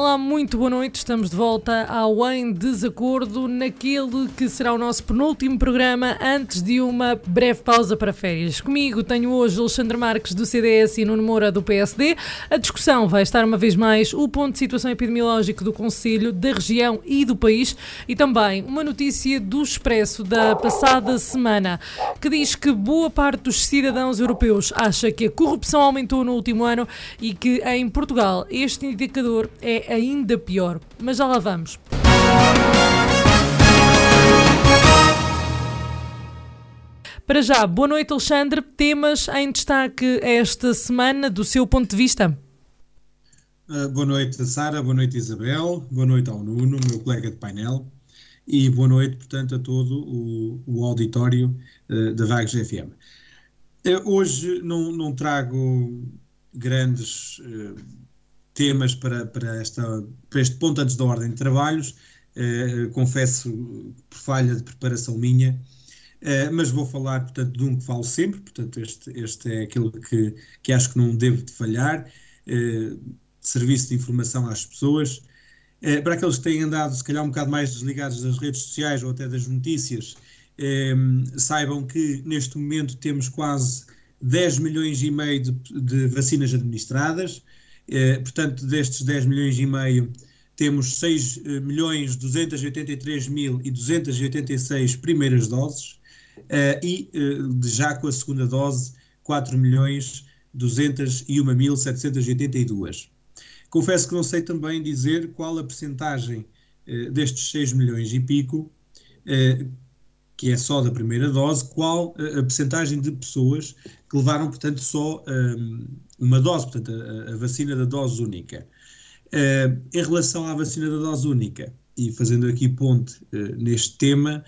Olá, muito boa noite. Estamos de volta ao Em Desacordo, naquele que será o nosso penúltimo programa antes de uma breve pausa para férias. Comigo tenho hoje Alexandre Marques do CDS e Nuno Moura do PSD. A discussão vai estar uma vez mais o ponto de situação epidemiológico do Conselho, da região e do país e também uma notícia do Expresso da passada semana que diz que boa parte dos cidadãos europeus acha que a corrupção aumentou no último ano e que em Portugal este indicador é ainda pior. Mas já lá vamos. Para já, boa noite, Alexandre. Temas em destaque esta semana, do seu ponto de vista? Uh, boa noite, Sara. Boa noite, Isabel. Boa noite ao Nuno, meu colega de painel. E boa noite, portanto, a todo o, o auditório uh, da Vagos FM. Uh, hoje não, não, trago grandes temas para, para, esta, para este ponto antes da ordem de trabalhos. Uh, confesso por falha de preparação minha, uh, mas vou falar, portanto, de um que falo sempre, portanto, este, este é aquele que, que acho que não devo de falhar, uh, serviço de informação às pessoas. para aqueles que têm andado, se calhar, um bocado mais desligados das redes sociais ou até das notícias, saibam que neste momento temos quase 10 milhões e meio de, de vacinas administradas, portanto, destes 10 milhões e meio, temos 6 eh, milhões 283 mil e 286 primeiras doses eh, e já com a segunda dose 4 milhões 201 mil 782. Confesso que não sei também dizer qual a percentagem destes 6 milhões e pico que é só da primeira dose, qual a, percentagem de pessoas que levaram, portanto, só um, uma dose, portanto, a, a, vacina da dose única. Uh, em relação à vacina da dose única, e fazendo aqui ponte uh, neste tema,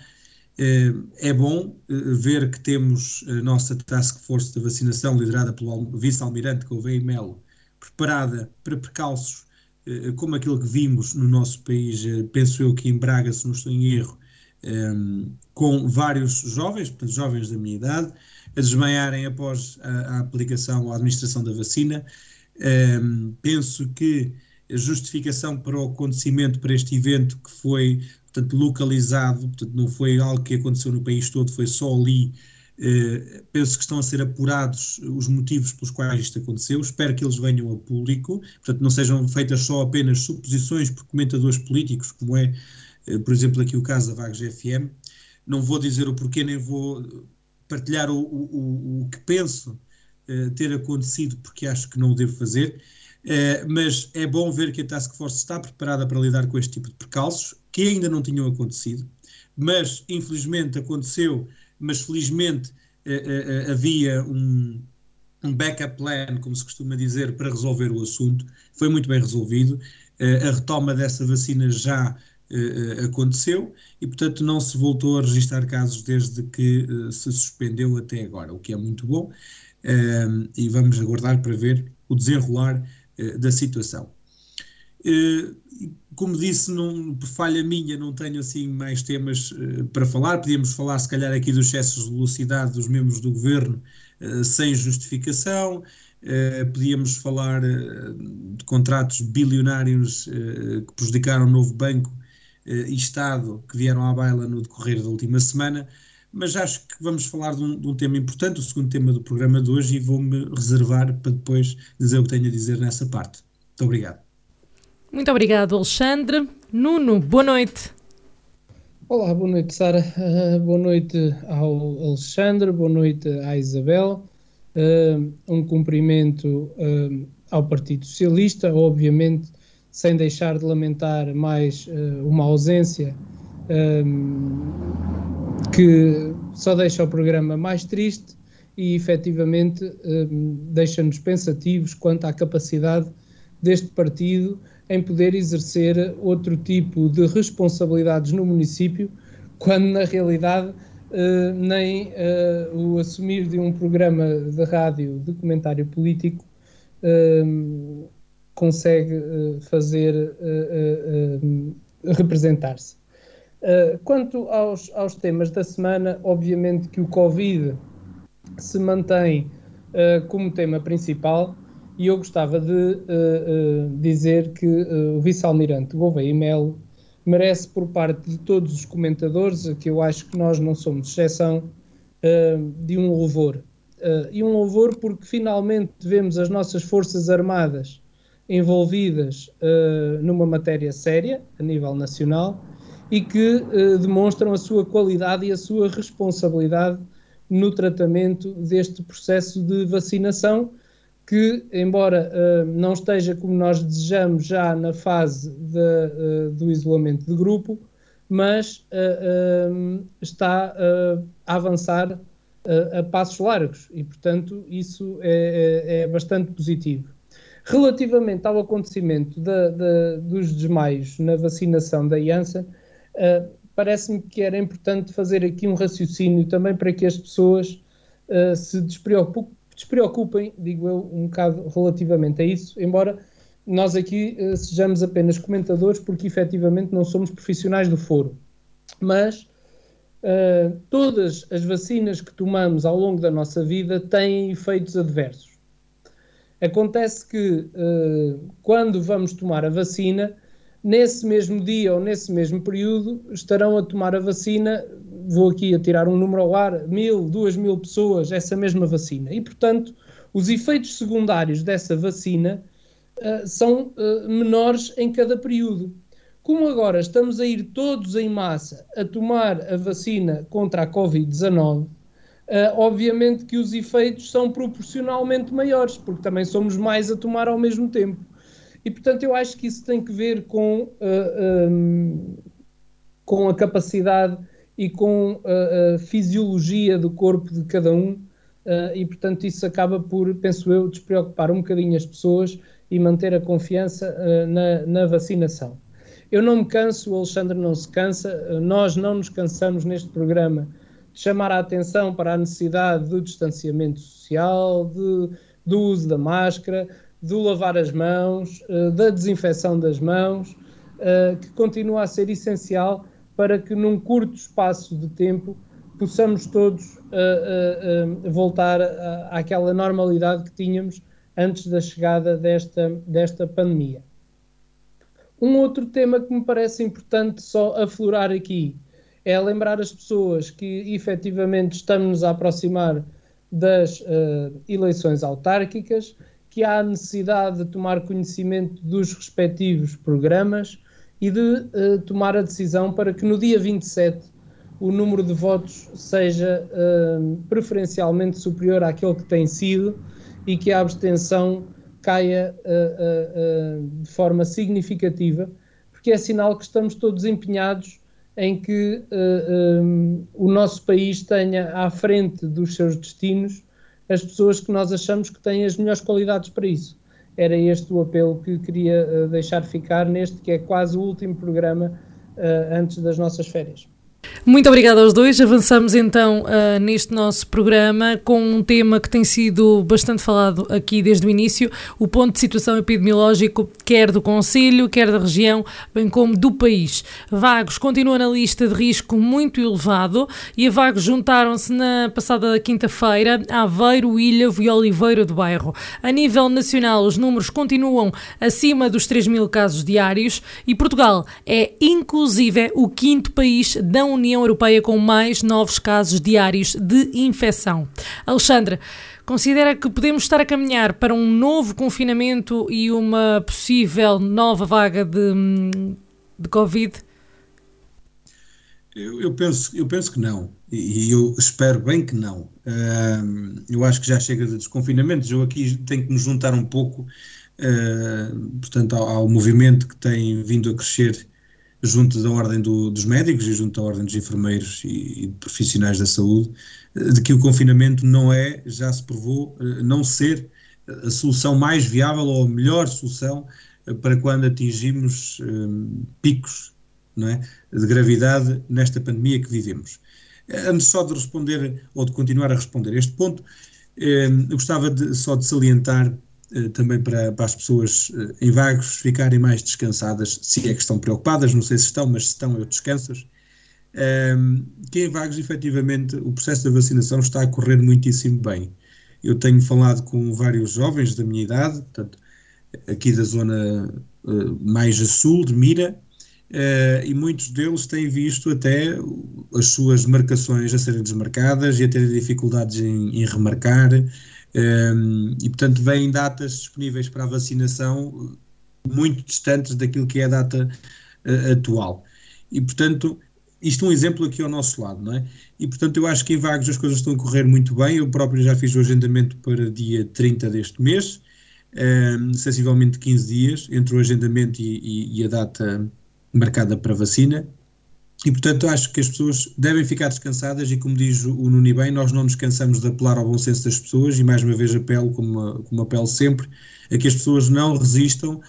uh, é bom ver que temos a nossa Task Force de vacinação, liderada pelo vice-almirante Gouveia Melo, preparada para precalços como aquele que vimos no nosso país, penso eu que em Braga, se não estou em erro, um, com vários jovens, portanto, jovens da minha idade, a desmaiarem após a, a aplicação ou a administração da vacina. Um, penso que a justificação para o acontecimento, para este evento que foi portanto, localizado, portanto, não foi algo que aconteceu no país todo, foi só ali. Uh, penso que estão a ser apurados os motivos pelos quais isto aconteceu. Espero que eles venham a público, portanto, não sejam feitas só apenas suposições por comentadores políticos, como é, por exemplo, aqui o caso da Vagos FM, não vou dizer o porquê, nem vou partilhar o, o, o que penso uh, ter acontecido, porque acho que não o devo fazer. Uh, mas é bom ver que a Task Force está preparada para lidar com este tipo de percalços, que ainda não tinham acontecido, mas infelizmente aconteceu, mas felizmente havia um, um backup plan, como se costuma dizer, para resolver o assunto. Foi muito bem resolvido. a retoma dessa vacina já uh, aconteceu e, portanto, não se voltou a registrar casos desde que uh, se suspendeu até agora, o que é muito bom uh, e vamos aguardar para ver o desenrolar da situação. como disse, não, por falha minha, não tenho assim mais temas para falar. Podíamos falar, se calhar, aqui dos excessos de velocidade dos membros do governo sem justificação. Uh, podíamos falar uh, de contratos bilionários uh, que prejudicaram o novo banco e Estado que vieram à baila no decorrer da última semana, mas acho que vamos falar de um, de um tema importante, o segundo tema do programa de hoje, e vou-me reservar para depois dizer o que tenho a dizer nessa parte. Muito obrigado. Muito obrigado, Alexandre. Nuno, boa noite. Olá, boa noite, Sara. Uh, boa noite ao Alexandre, boa noite à Isabel. Uh, um cumprimento uh, ao Partido Socialista, obviamente sem deixar de lamentar mais uh, uma ausência um, ehm, que só deixa o programa mais triste e efetivamente um, deixa-nos pensativos quanto à capacidade deste partido em poder exercer outro tipo de responsabilidades no município, quando na realidade uh, nem uh, o assumir de um programa de rádio de comentário político uh, consegue fazer representar-se. quanto aos, aos temas da semana, obviamente que o Covid se mantém como tema principal e eu gostava de uh, uh, dizer que uh, o vice-almirante Gouveia Melo merece por parte de todos os comentadores, que eu acho que nós não somos exceção, de um louvor. e um louvor porque finalmente vemos as nossas Forças Armadas envolvidas numa matéria séria, a nível nacional, e que demonstram a sua qualidade e a sua responsabilidade no tratamento deste processo de vacinação, que, embora uh, não esteja como nós desejamos já na fase de, uh, do isolamento de grupo, mas uh, está a avançar a passos largos e, portanto, isso é, é, é, bastante positivo. Relativamente ao acontecimento de, de, dos desmaios na vacinação da Janssen, parece-me que era importante fazer aqui um raciocínio também para que as pessoas se despreocupem digo eu, um bocado relativamente a isso, embora nós aqui uh, sejamos apenas comentadores, porque efetivamente não somos profissionais do foro. Mas uh, todas as vacinas que tomamos ao longo da nossa vida têm efeitos adversos. Acontece que uh, quando vamos tomar a vacina, nesse mesmo dia ou nesse mesmo período, estarão a tomar a vacina vou aqui a tirar um número ao ar, mil, duas mil pessoas, essa mesma vacina. E, portanto, os efeitos secundários dessa vacina uh, são uh, menores em cada período. Como agora estamos a ir todos em massa a tomar a vacina contra a Covid-19, uh, obviamente que os efeitos são proporcionalmente maiores, porque também somos mais a tomar ao mesmo tempo. E, portanto, eu acho que isso tem que ver com, um, com a capacidade e com a, a fisiologia do corpo de cada um, uh, e portanto isso acaba por, penso eu, despreocupar um bocadinho as pessoas e manter a confiança uh, na, na, vacinação. Eu não me canso, o Alexandre não se cansa, uh, nós não nos cansamos neste programa chamar a atenção para a necessidade do distanciamento social, de, do uso da máscara, do lavar as mãos, da desinfecção das mãos, que continua a ser essencial para que num curto espaço de tempo possamos todos uh, voltar àquela normalidade que tínhamos antes da chegada desta, desta pandemia. Um outro tema que me parece importante só aflorar aqui é lembrar as pessoas que efetivamente estamos a aproximar das eleições autárquicas, que há necessidade de tomar conhecimento dos respectivos programas, e de uh, tomar a decisão para que no dia 27 o número de votos seja uh, preferencialmente superior àquele que tem sido e que a abstenção caia uh, de forma significativa, porque é sinal que estamos todos empenhados em que um, o nosso país tenha à frente dos seus destinos as pessoas que nós achamos que têm as melhores qualidades para isso era este o apelo que queria uh, deixar ficar neste que é quase o último programa uh, antes das nossas férias. Muito obrigada aos dois. Avançamos então uh, neste nosso programa com um tema que tem sido bastante falado aqui desde o início: o ponto de situação epidemiológico, quer do Conselho, quer da região, bem como do país. Vagos continua na lista de risco muito elevado e a Vagos juntaram-se na passada quinta-feira Aveiro, Ilha e Oliveira do Bairro. A nível nacional, os números continuam acima dos 3 mil casos diários e Portugal é, inclusive, o quinto país da União Europeia com mais novos casos diários de infecção. Alexandre, considera que podemos estar a caminhar para um novo confinamento e uma possível nova vaga de, de Covid? Eu, eu, penso, eu penso que não, e eu espero bem que não. Uh, eu acho que já chega de desconfinamentos. Eu aqui tenho que me juntar um pouco, uh, portanto, ao, ao, movimento que tem vindo a crescer junto da ordem do, dos médicos e junto da ordem dos enfermeiros e, e, profissionais da saúde, de que o confinamento não é, já se provou, eh, não ser a solução mais viável ou a melhor solução para quando atingimos um, picos não é, de gravidade nesta pandemia que vivemos. Antes só de responder, ou de continuar a responder este ponto, eu gostava de, só de salientar também para, para, as pessoas em vagos ficarem mais descansadas, se é que estão preocupadas, não sei se estão, mas se estão, eu descanso. que em vagos, efetivamente, o processo da vacinação está a correr muitíssimo bem. Eu tenho falado com vários jovens da minha idade, portanto, aqui da zona uh, mais a sul de Mira, uh, e muitos deles têm visto até as suas marcações a serem desmarcadas e a terem dificuldades em, em remarcar, e portanto vêm datas disponíveis para a vacinação muito distantes daquilo que é a data uh, atual. E portanto, isto é um exemplo aqui ao nosso lado, não é? E portanto eu acho que em Vagos as coisas estão a correr muito bem, eu próprio já fiz o agendamento para dia 30 deste mês, um, sensivelmente 15 dias, entre o agendamento e, e, e a data marcada para vacina, e, portanto, acho que as pessoas devem ficar descansadas e, como diz o Nuni bem, nós não nos cansamos de apelar ao bom senso das pessoas e, mais uma vez, apelo, como, como apelo sempre, a que as pessoas não resistam.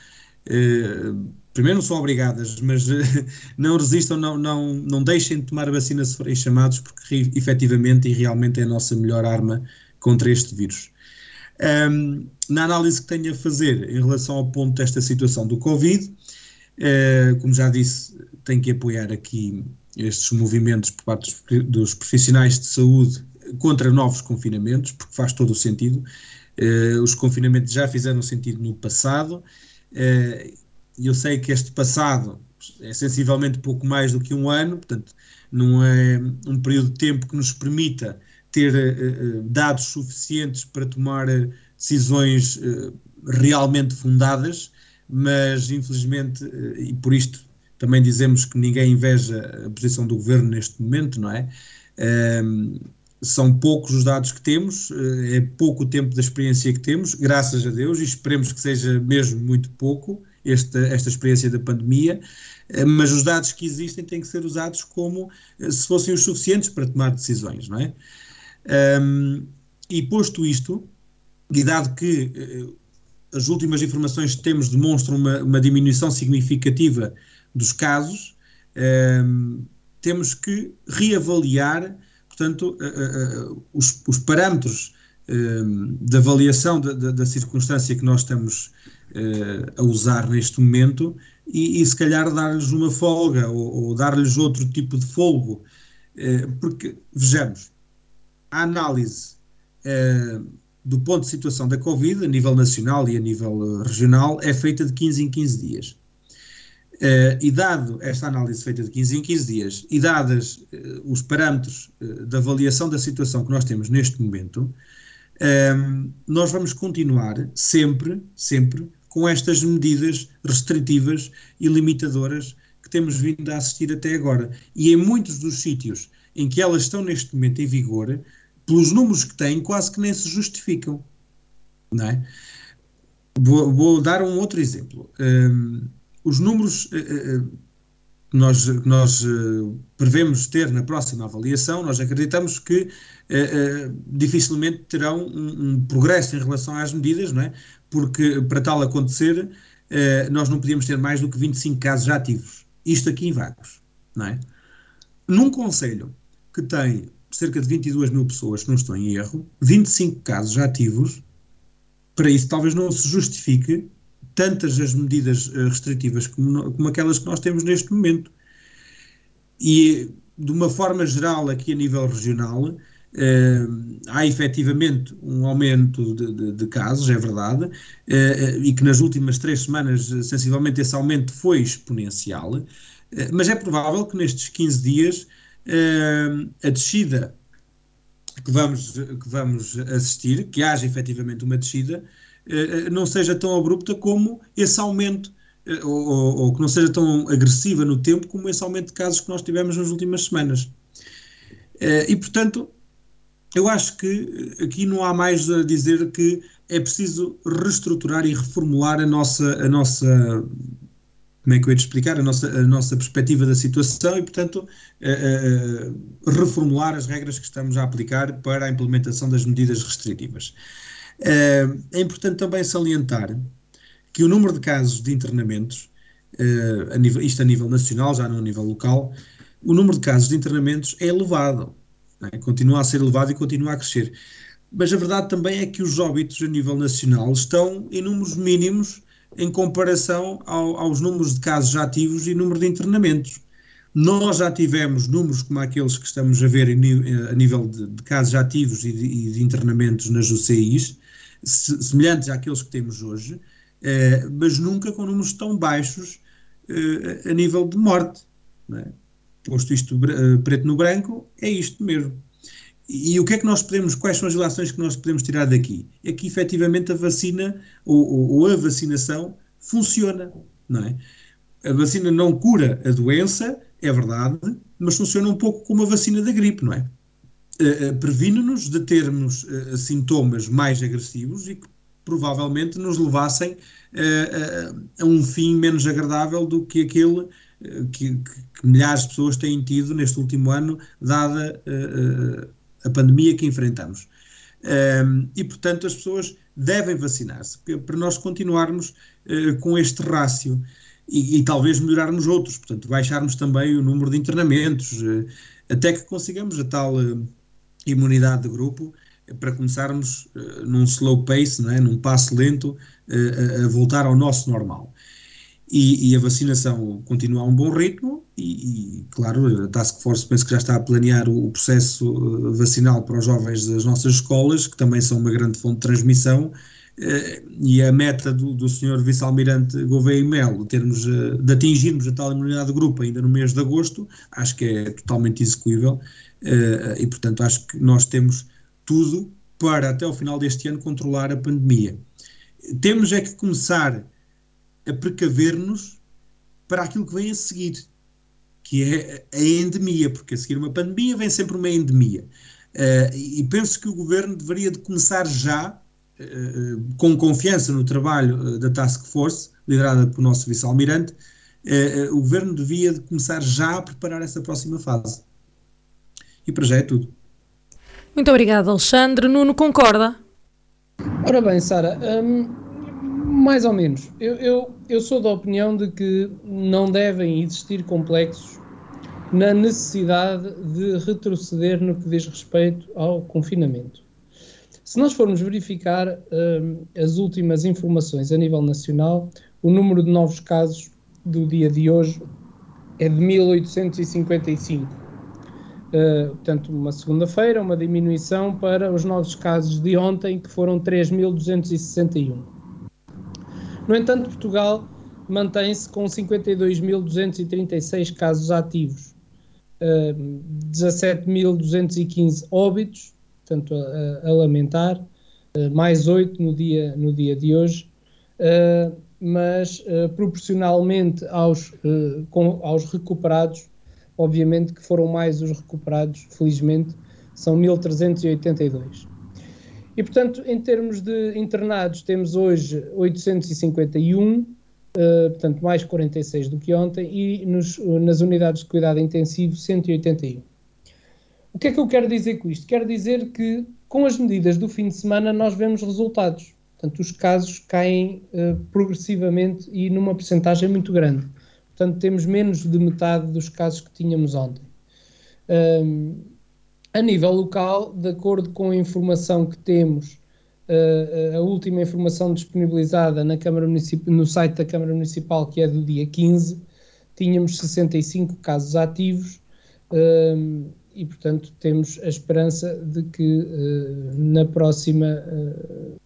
Eh, primeiro, não são obrigadas, mas eh, não resistam, não, não, não deixem de tomar a vacina se forem chamados, porque efetivamente e realmente é a nossa melhor arma contra este vírus. Um, na análise que tenho a fazer em relação ao ponto desta situação do Covid, uh, como já disse, tenho que apoiar aqui estes movimentos por parte dos profissionais de saúde contra novos confinamentos, porque faz todo o sentido. Uh, os confinamentos já fizeram sentido no passado, uh, eu sei que este passado é sensivelmente pouco mais do que um ano, portanto, não é um período de tempo que nos permita ter uh, dados suficientes para tomar decisões realmente fundadas, mas infelizmente, e por isto também dizemos que ninguém inveja a posição do governo neste momento, não é? Ehm, são poucos os dados que temos, é pouco o tempo da experiência que temos, graças a Deus, e esperemos que seja mesmo muito pouco esta, esta experiência da pandemia, mas os dados que existem têm que ser usados como se fossem os suficientes para tomar decisões, não é? Um, e posto isto, e dado que as últimas informações que temos demonstram uma, uma diminuição significativa dos casos, um, temos que reavaliar, portanto, uh, uh, os, os, parâmetros de avaliação da, da, da, circunstância que nós estamos a usar neste momento e, e se calhar dar-lhes uma folga ou, ou dar-lhes outro tipo de folgo, porque, vejamos, a análise eh, do ponto de situação da Covid, a nível nacional e a nível eh, regional, é feita de 15 em 15 dias. Uh, e dado esta análise feita de 15 em 15 dias e dadas uh, os parâmetros uh, da avaliação da situação que nós temos neste momento, nós vamos continuar sempre, sempre com estas medidas restritivas e limitadoras que temos vindo a assistir até agora. E em muitos dos sítios em que elas estão neste momento em vigor, pelos números que têm, quase que nem se justificam. Não é? vou, vou dar um outro exemplo. Um, os números uh, que nós, que nós uh, prevemos ter na próxima avaliação, nós acreditamos que dificilmente terão um, um, progresso em relação às medidas, não é? porque para tal acontecer, nós não podíamos ter mais do que 25 casos ativos. Isto aqui em Vagos. Não é? Num conselho que tem cerca de 22 mil pessoas, se não estou em erro, 25 casos ativos, para isso talvez não se justifique tantas as medidas eh, restritivas como, como aquelas que nós temos neste momento. E, de uma forma geral, aqui a nível regional, eh, há efetivamente um aumento de, de, de casos, é verdade, eh, e que nas últimas três semanas, sensivelmente, esse aumento foi exponencial, mas é provável que nestes 15 dias a descida que vamos, que vamos assistir, que haja efetivamente uma descida, não seja tão abrupta como esse aumento, eh, ou, ou, ou, que não seja tão agressiva no tempo como esse aumento de casos que nós tivemos nas últimas semanas. Eh, e, portanto, eu acho que aqui não há mais a dizer que é preciso reestruturar e reformular a nossa, a nossa como é que eu ia explicar, a nossa, a nossa perspectiva da situação e, portanto, reformular as regras que estamos a aplicar para a implementação das medidas restritivas. É importante também salientar que o número de casos de internamentos, uh, a nível, isto a nível nacional, já não a nível local, o número de casos de internamentos é elevado, é? continua a ser elevado e continua a crescer. Mas a verdade também é que os óbitos a nível nacional estão em números mínimos em comparação ao, aos números de casos ativos e número de internamentos. Nós já tivemos números como aqueles que estamos a ver a nível de, de casos ativos e de, e de, internamentos nas UCIs, semelhantes àqueles que temos hoje, eh, mas nunca com números tão baixos eh, a nível de morte. É? Posto isto eh, preto no branco, é isto mesmo. E, e, o que é que nós podemos, quais são as relações que nós podemos tirar daqui? É que efetivamente a vacina ou, ou, ou a vacinação funciona, não é? A vacina não cura a doença, é verdade, mas funciona um pouco como a vacina da gripe, não é? Uh, uh, Previne-nos de termos uh, sintomas mais agressivos e que provavelmente nos levassem a um fim menos agradável do que aquele que, que, milhares de pessoas têm tido neste último ano, dada a pandemia que enfrentamos. e, portanto, as pessoas devem vacinar-se para nós continuarmos com este rácio e, e, talvez melhorarmos outros, portanto, baixarmos também o número de internamentos, eh, até que consigamos a tal eh, imunidade de grupo para começarmos eh, num slow pace, não é? num passo lento, a, a voltar ao nosso normal. E, e, a vacinação continua a um bom ritmo e, e, claro, a Task Force penso que já está a planear o, o, processo vacinal para os jovens das nossas escolas, que também são uma grande fonte de transmissão, eh, e a meta do, do Sr. Vice-Almirante Gouveia e Melo, termos, eh, de atingirmos a tal imunidade de grupo ainda no mês de agosto, acho que é totalmente execuível eh, e, portanto, acho que nós temos tudo para, até o final deste ano, controlar a pandemia. Temos é que começar a precaver-nos para aquilo que vem a seguir, que é a endemia, porque a seguir uma pandemia vem sempre uma endemia. e penso que o governo deveria de começar já eh, com confiança no trabalho da Task Force, liderada pelo nosso vice-almirante, o governo devia de começar já a preparar essa próxima fase. E para já é tudo. Muito obrigado, Alexandre. Nuno, concorda? Ora bem, Sara, hum, mais ou menos. Eu, eu, eu sou da opinião de que não devem existir complexos na necessidade de retroceder no que diz respeito ao confinamento. Se nós formos verificar uh, as últimas informações a nível nacional, o número de novos casos do dia de hoje é de 1855. Uh, portanto, uma segunda-feira, uma diminuição para os novos casos de ontem, que foram 3.261. No entanto, Portugal mantém-se com 52.236 casos ativos, uh, 17.215 óbitos portanto, a, a lamentar, uh, mais oito no dia, no dia de hoje, mas proporcionalmente aos, com, aos recuperados, obviamente que foram mais os recuperados, felizmente, são 1382. E, portanto, em termos de internados, temos hoje 851, uh, portanto, mais 46 do que ontem, e nos, nas unidades de cuidado intensivo, 181. O que é que eu quero dizer com isto? Quero dizer que com as medidas do fim de semana nós vemos resultados. Portanto, os casos caem uh, progressivamente e numa percentagem muito grande. Portanto, temos menos de metade dos casos que tínhamos ontem. Um, a nível local, de acordo com a informação que temos, uh, a última informação disponibilizada na Câmara no site da Câmara Municipal, que é do dia 15, tínhamos 65 casos ativos. Um, e, portanto, temos a esperança de que uh, na, próxima, uh,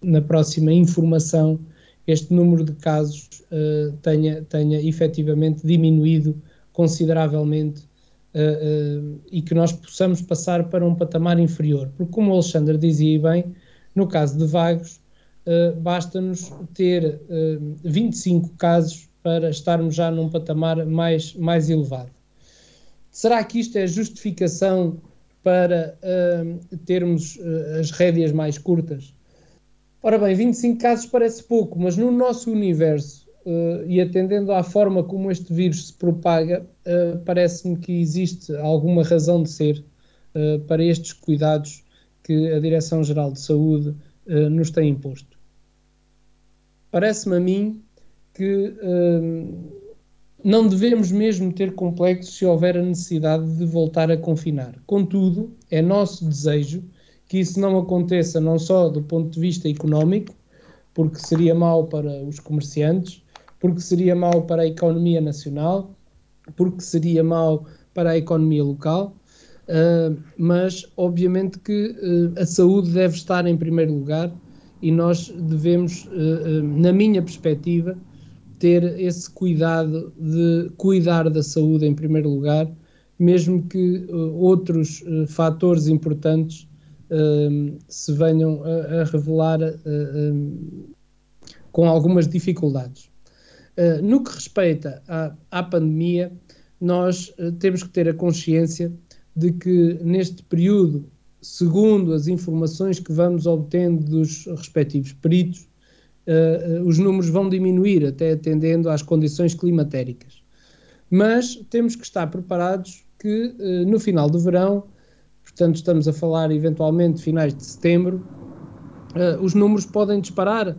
na próxima informação este número de casos uh, tenha, tenha efetivamente diminuído consideravelmente e que nós possamos passar para um patamar inferior. Porque, como o Alexandre dizia bem, no caso de Vagos, basta-nos ter 25 casos para estarmos já num patamar mais, mais elevado. Será que isto é justificação para uh, termos uh, as rédeas mais curtas? Ora bem, 25 casos parece pouco, mas no nosso universo uh, e atendendo à forma como este vírus se propaga, parece-me que existe alguma razão de ser para estes cuidados que a Direção-Geral de Saúde nos tem imposto. parece-me a mim que não devemos mesmo ter complexos se houver a necessidade de voltar a confinar. Contudo, é nosso desejo que isso não aconteça não só do ponto de vista económico, porque seria mau para os comerciantes, porque seria mau para a economia nacional, porque seria mau para a economia local, uh, mas obviamente que uh, a saúde deve estar em primeiro lugar e nós devemos, uh, na minha perspectiva, ter esse cuidado de cuidar da saúde em primeiro lugar, mesmo que outros fatores importantes se venham a, a revelar com algumas dificuldades. Uh, no que respeita à, à pandemia, nós uh, temos que ter a consciência de que neste período, segundo as informações que vamos obtendo dos respectivos peritos, uh, os números vão diminuir, até atendendo às condições climatéricas. Mas temos que estar preparados que no final do verão, portanto, estamos a falar eventualmente finais de setembro, os números podem disparar uh,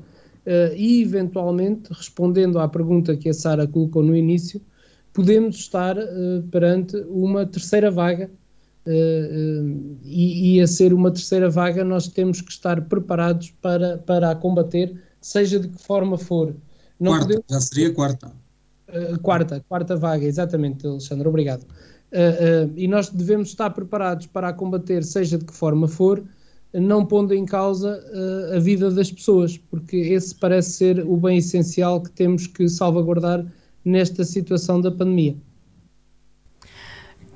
e, eventualmente, respondendo à pergunta que a Sara colocou no início, podemos estar uh, perante uma terceira vaga. Uh, e, e, a ser uma terceira vaga, nós temos que estar preparados para, para a combater, seja de que forma for. Não quarta, podemos... já seria quarta. quarta, quarta vaga, exatamente, Alexandre, obrigado. Uh, uh, e nós devemos estar preparados para a combater, seja de que forma for, não pondo em causa uh, a vida das pessoas, porque esse parece ser o bem essencial que temos que salvaguardar nesta situação da pandemia.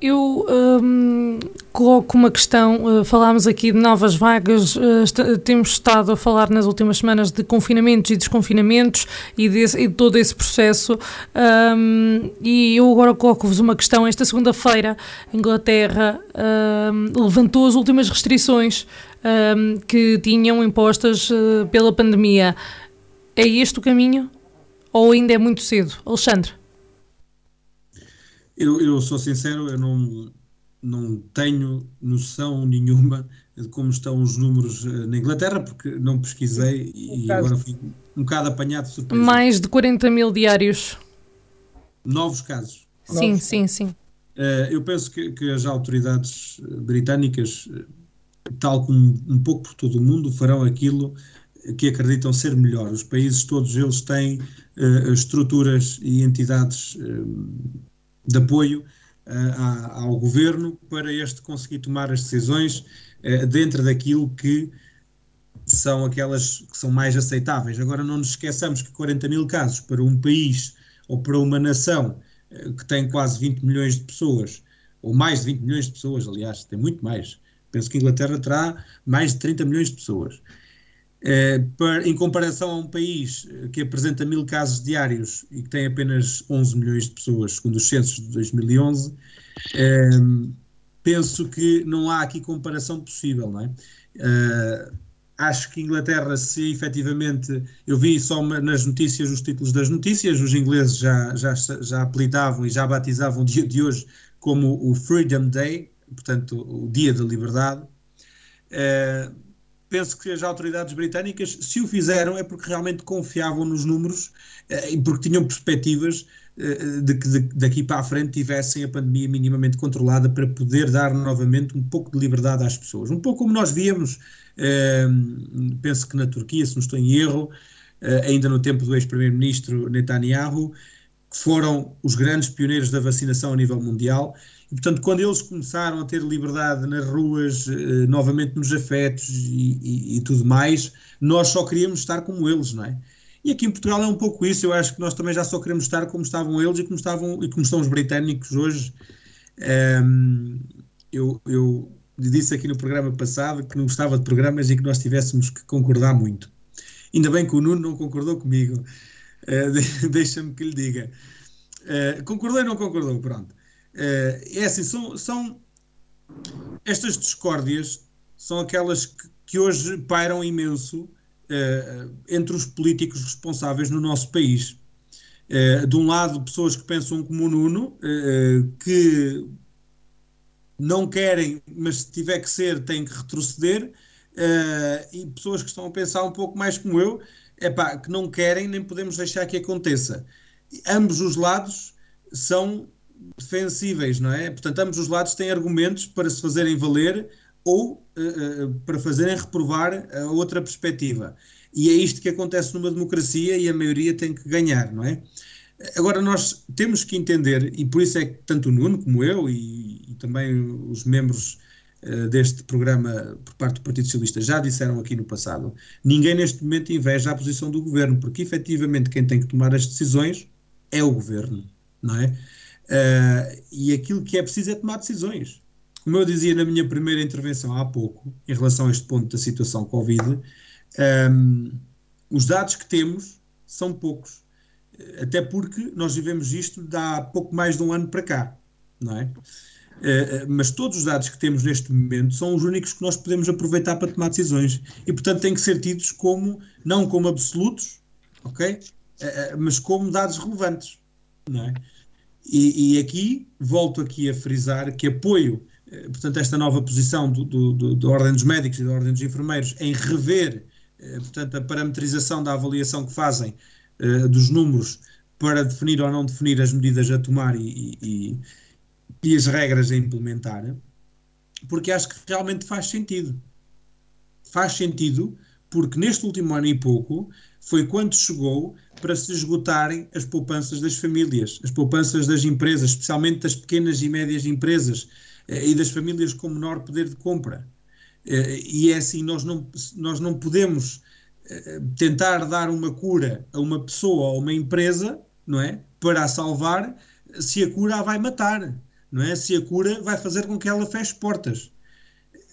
Eu um, coloco uma questão, uh, falámos aqui de novas vagas, uh, temos estado a falar nas últimas semanas de confinamentos e desconfinamentos e, desse, e de todo esse processo um, e eu agora coloco-vos uma questão, esta segunda-feira Inglaterra um, levantou as últimas restrições que tinham impostas uh, pela pandemia. É este o caminho ou ainda é muito cedo? Alexandre? Eu, eu sou sincero, eu não, não tenho noção nenhuma de como estão os números eh, na Inglaterra, porque não pesquisei e agora fui um bocado apanhado de surpresa. Mais de 40 mil diários. Novos casos. Sim, Novos sim, sim. Uh, eu penso que, que, as autoridades britânicas, tal como um pouco por todo o mundo, farão aquilo que acreditam ser melhor. Os países todos eles têm uh, estruturas e entidades uh, de apoio uh, ao governo para este conseguir tomar as decisões uh, dentro daquilo que são aquelas que são mais aceitáveis. Agora, não nos esqueçamos que 40 mil casos para um país ou para uma nação uh, que tem quase 20 milhões de pessoas, ou mais de 20 milhões de pessoas, aliás, tem muito mais. Penso que a Inglaterra terá mais de 30 milhões de pessoas. Eh, em comparação a um país que apresenta mil casos diários e que tem apenas 11 milhões de pessoas, segundo os censos de 2011, eh, penso que não há aqui comparação possível, não é? Eh, acho que Inglaterra, se efetivamente. Eu vi só nas notícias os títulos das notícias, os ingleses já, já, já apelidavam e já batizavam o dia de hoje como o Freedom Day, portanto, o Dia da Liberdade. Penso que as autoridades britânicas, se o fizeram, é porque realmente confiavam nos números eh, e porque tinham perspectivas eh, de que daqui para a frente tivessem a pandemia minimamente controlada para poder dar novamente um pouco de liberdade às pessoas. Um pouco como nós víamos, eh, penso que na Turquia, se não estou em erro, ainda no tempo do ex-primeiro-ministro Netanyahu, que foram os grandes pioneiros da vacinação a nível mundial portanto, quando eles começaram a ter liberdade nas ruas, eh, novamente nos afetos e, e, e, tudo mais, nós só queríamos estar como eles, não é? E aqui em Portugal é um pouco isso. Eu acho que nós também já só queremos estar como estavam eles e como, estavam, e como estão os britânicos hoje. Um, eu, eu disse aqui no programa passado que não gostava de programas e que nós tivéssemos que concordar muito. Ainda bem que o Nuno não concordou comigo. Uh, Deixa-me que lhe diga. Uh, concordou ou não concordou? Pronto. Uh, é assim, são, são estas discórdias são aquelas que, que hoje pairam imenso uh, entre os políticos responsáveis no nosso país. Uh, de um lado, pessoas que pensam como o Nuno, que não querem, mas se tiver que ser, têm que retroceder, e pessoas que estão a pensar um pouco mais como eu, epá, que não querem nem podemos deixar que aconteça. Ambos os lados são defensíveis, não é? Portanto, ambos os lados têm argumentos para se fazerem valer ou uh, uh, para fazerem reprovar a outra perspectiva. E é isto que acontece numa democracia e a maioria tem que ganhar, não é? Agora, nós temos que entender, e por isso é que tanto o Nuno como eu e, e também os membros uh, deste programa por parte do Partido Socialista já disseram aqui no passado, ninguém neste momento inveja a posição do governo, porque efetivamente quem tem que tomar as decisões é o governo, não é? Uh, e aquilo que é preciso é tomar decisões. Como eu dizia na minha primeira intervenção há pouco, em relação a este ponto da situação Covid, um, ehm, os dados que temos são poucos até porque nós vivemos isto há pouco mais de um ano para cá, não é? Uh, mas todos os dados que temos neste momento são os únicos que nós podemos aproveitar para tomar decisões e, portanto, têm que ser tidos como, não como absolutos, ok? Mas como dados relevantes, não é? E, e, aqui, volto aqui a frisar que apoio, uh, portanto, esta nova posição do, do, da Ordem dos Médicos e da Ordem dos Enfermeiros em rever, portanto, a parametrização da avaliação que fazem uh, dos números para definir ou não definir as medidas a tomar e, e, e as regras a implementar, porque acho que realmente faz sentido. Faz sentido porque neste último ano e pouco foi quando chegou para se esgotarem as poupanças das famílias, as poupanças das empresas, especialmente das pequenas e médias empresas eh, e das famílias com menor poder de compra. Eh, e é assim, nós não, nós não podemos tentar dar uma cura a uma pessoa ou uma empresa, não é? Para a salvar, se a cura a vai matar, não é? Se a cura vai fazer com que ela feche portas.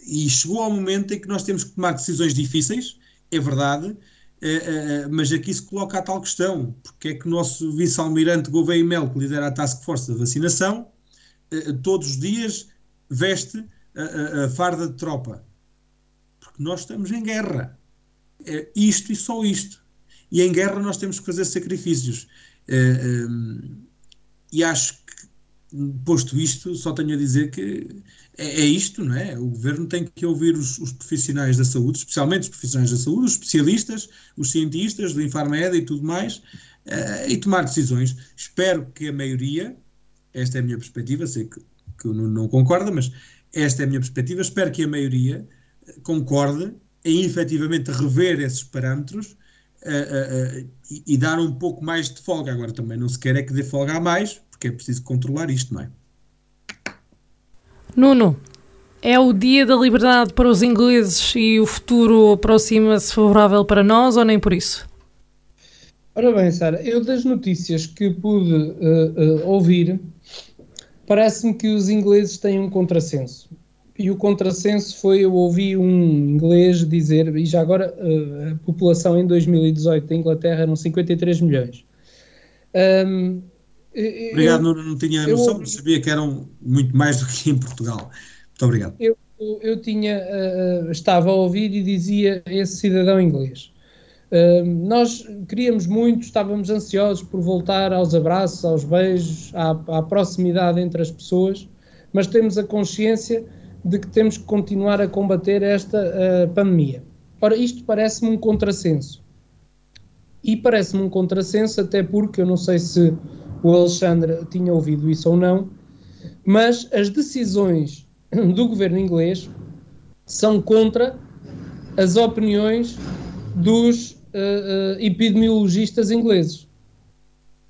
E chegou ao momento em que nós temos que tomar decisões difíceis, é verdade, eh, eh, mas aqui se coloca a tal questão: porque é que o nosso vice-almirante Gouveia Mel, que lidera a Task Force da vacinação, eh, todos os dias veste a, a, a farda de tropa? Porque nós estamos em guerra é isto e só isto. E em guerra nós temos que fazer sacrifícios. É, e acho que, posto isto, só tenho a dizer que é, é isto, não é? O governo tem que ouvir os, os, profissionais da saúde, especialmente os profissionais da saúde, os especialistas, os cientistas do Infarmed e tudo mais, é, e tomar decisões. Espero que a maioria, esta é a minha perspectiva, sei que, que não, não concorda, mas esta é a minha perspectiva, espero que a maioria concorde em efetivamente rever esses parâmetros uh, uh, uh, e, e, dar um pouco mais de folga. Agora também não se quer é que dê folga a mais, porque é preciso controlar isto, não é? Nuno, é o dia da liberdade para os ingleses e o futuro aproxima-se favorável para nós ou nem por isso? Ora bem, Sara, eu das notícias que pude ouvir, parece-me que os ingleses têm um contrassenso e o contrassenso foi, eu ouvi um inglês dizer, e já agora uh, a população em 2018 da Inglaterra eram 53 milhões. Um, obrigado, eu, não, não tinha noção, eu, sabia que eram muito mais do que em Portugal. Muito obrigado. Eu, eu tinha, uh, estava a ouvir e dizia esse cidadão inglês. Uh, nós queríamos muito, estávamos ansiosos por voltar aos abraços, aos beijos, à, à proximidade entre as pessoas, mas temos a consciência de que temos que continuar a combater esta uh, pandemia. Ora, isto parece-me um contrassenso. E parece-me um contrassenso, até porque eu não sei se o Alexandre tinha ouvido isso ou não, mas as decisões do governo inglês são contra as opiniões dos uh, uh, epidemiologistas ingleses.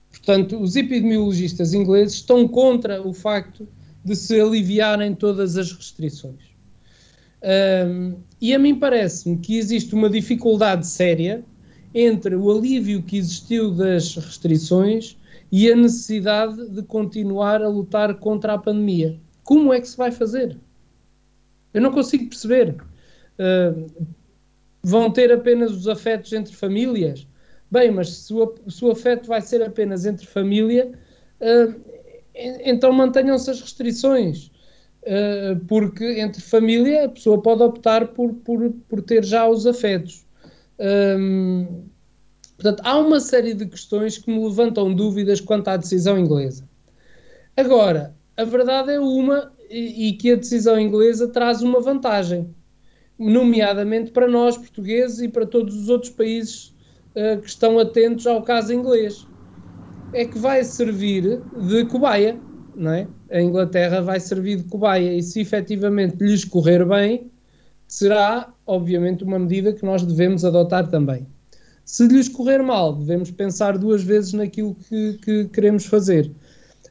Portanto, os epidemiologistas ingleses estão contra o facto de se aliviarem todas as restrições. Um, e a mim parece-me que existe uma dificuldade séria entre o alívio que existiu das restrições e a necessidade de continuar a lutar contra a pandemia. Como é que se vai fazer? Eu não consigo perceber. Uh, vão ter apenas os afetos entre famílias? Bem, mas se o, se o afeto vai ser apenas entre família, uh, então mantenham-se as restrições. Uh, porque entre família a pessoa pode optar por, por, por ter já os afetos. Um, portanto, há uma série de questões que me levantam dúvidas quanto à decisão inglesa. Agora, a verdade é uma e, e que a decisão inglesa traz uma vantagem, nomeadamente para nós portugueses e para todos os outros países uh, que estão atentos ao caso inglês. É que vai servir de cobaia, não é? A Inglaterra vai servir de cobaia e se efetivamente lhes correr bem, será, obviamente, uma medida que nós devemos adotar também. Se lhes correr mal, devemos pensar duas vezes naquilo que, que queremos fazer.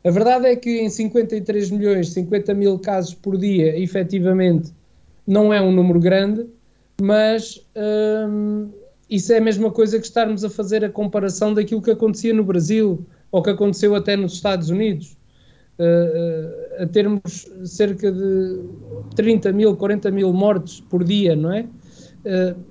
A verdade é que em 53 milhões, 50 mil casos por dia, efetivamente, não é um número grande, mas hum, isso é a mesma coisa que estarmos a fazer a comparação daquilo que acontecia no Brasil ou que aconteceu até nos Estados Unidos. Uh, a termos cerca de 30 mil, 40 mil mortes por dia, não é? Uh,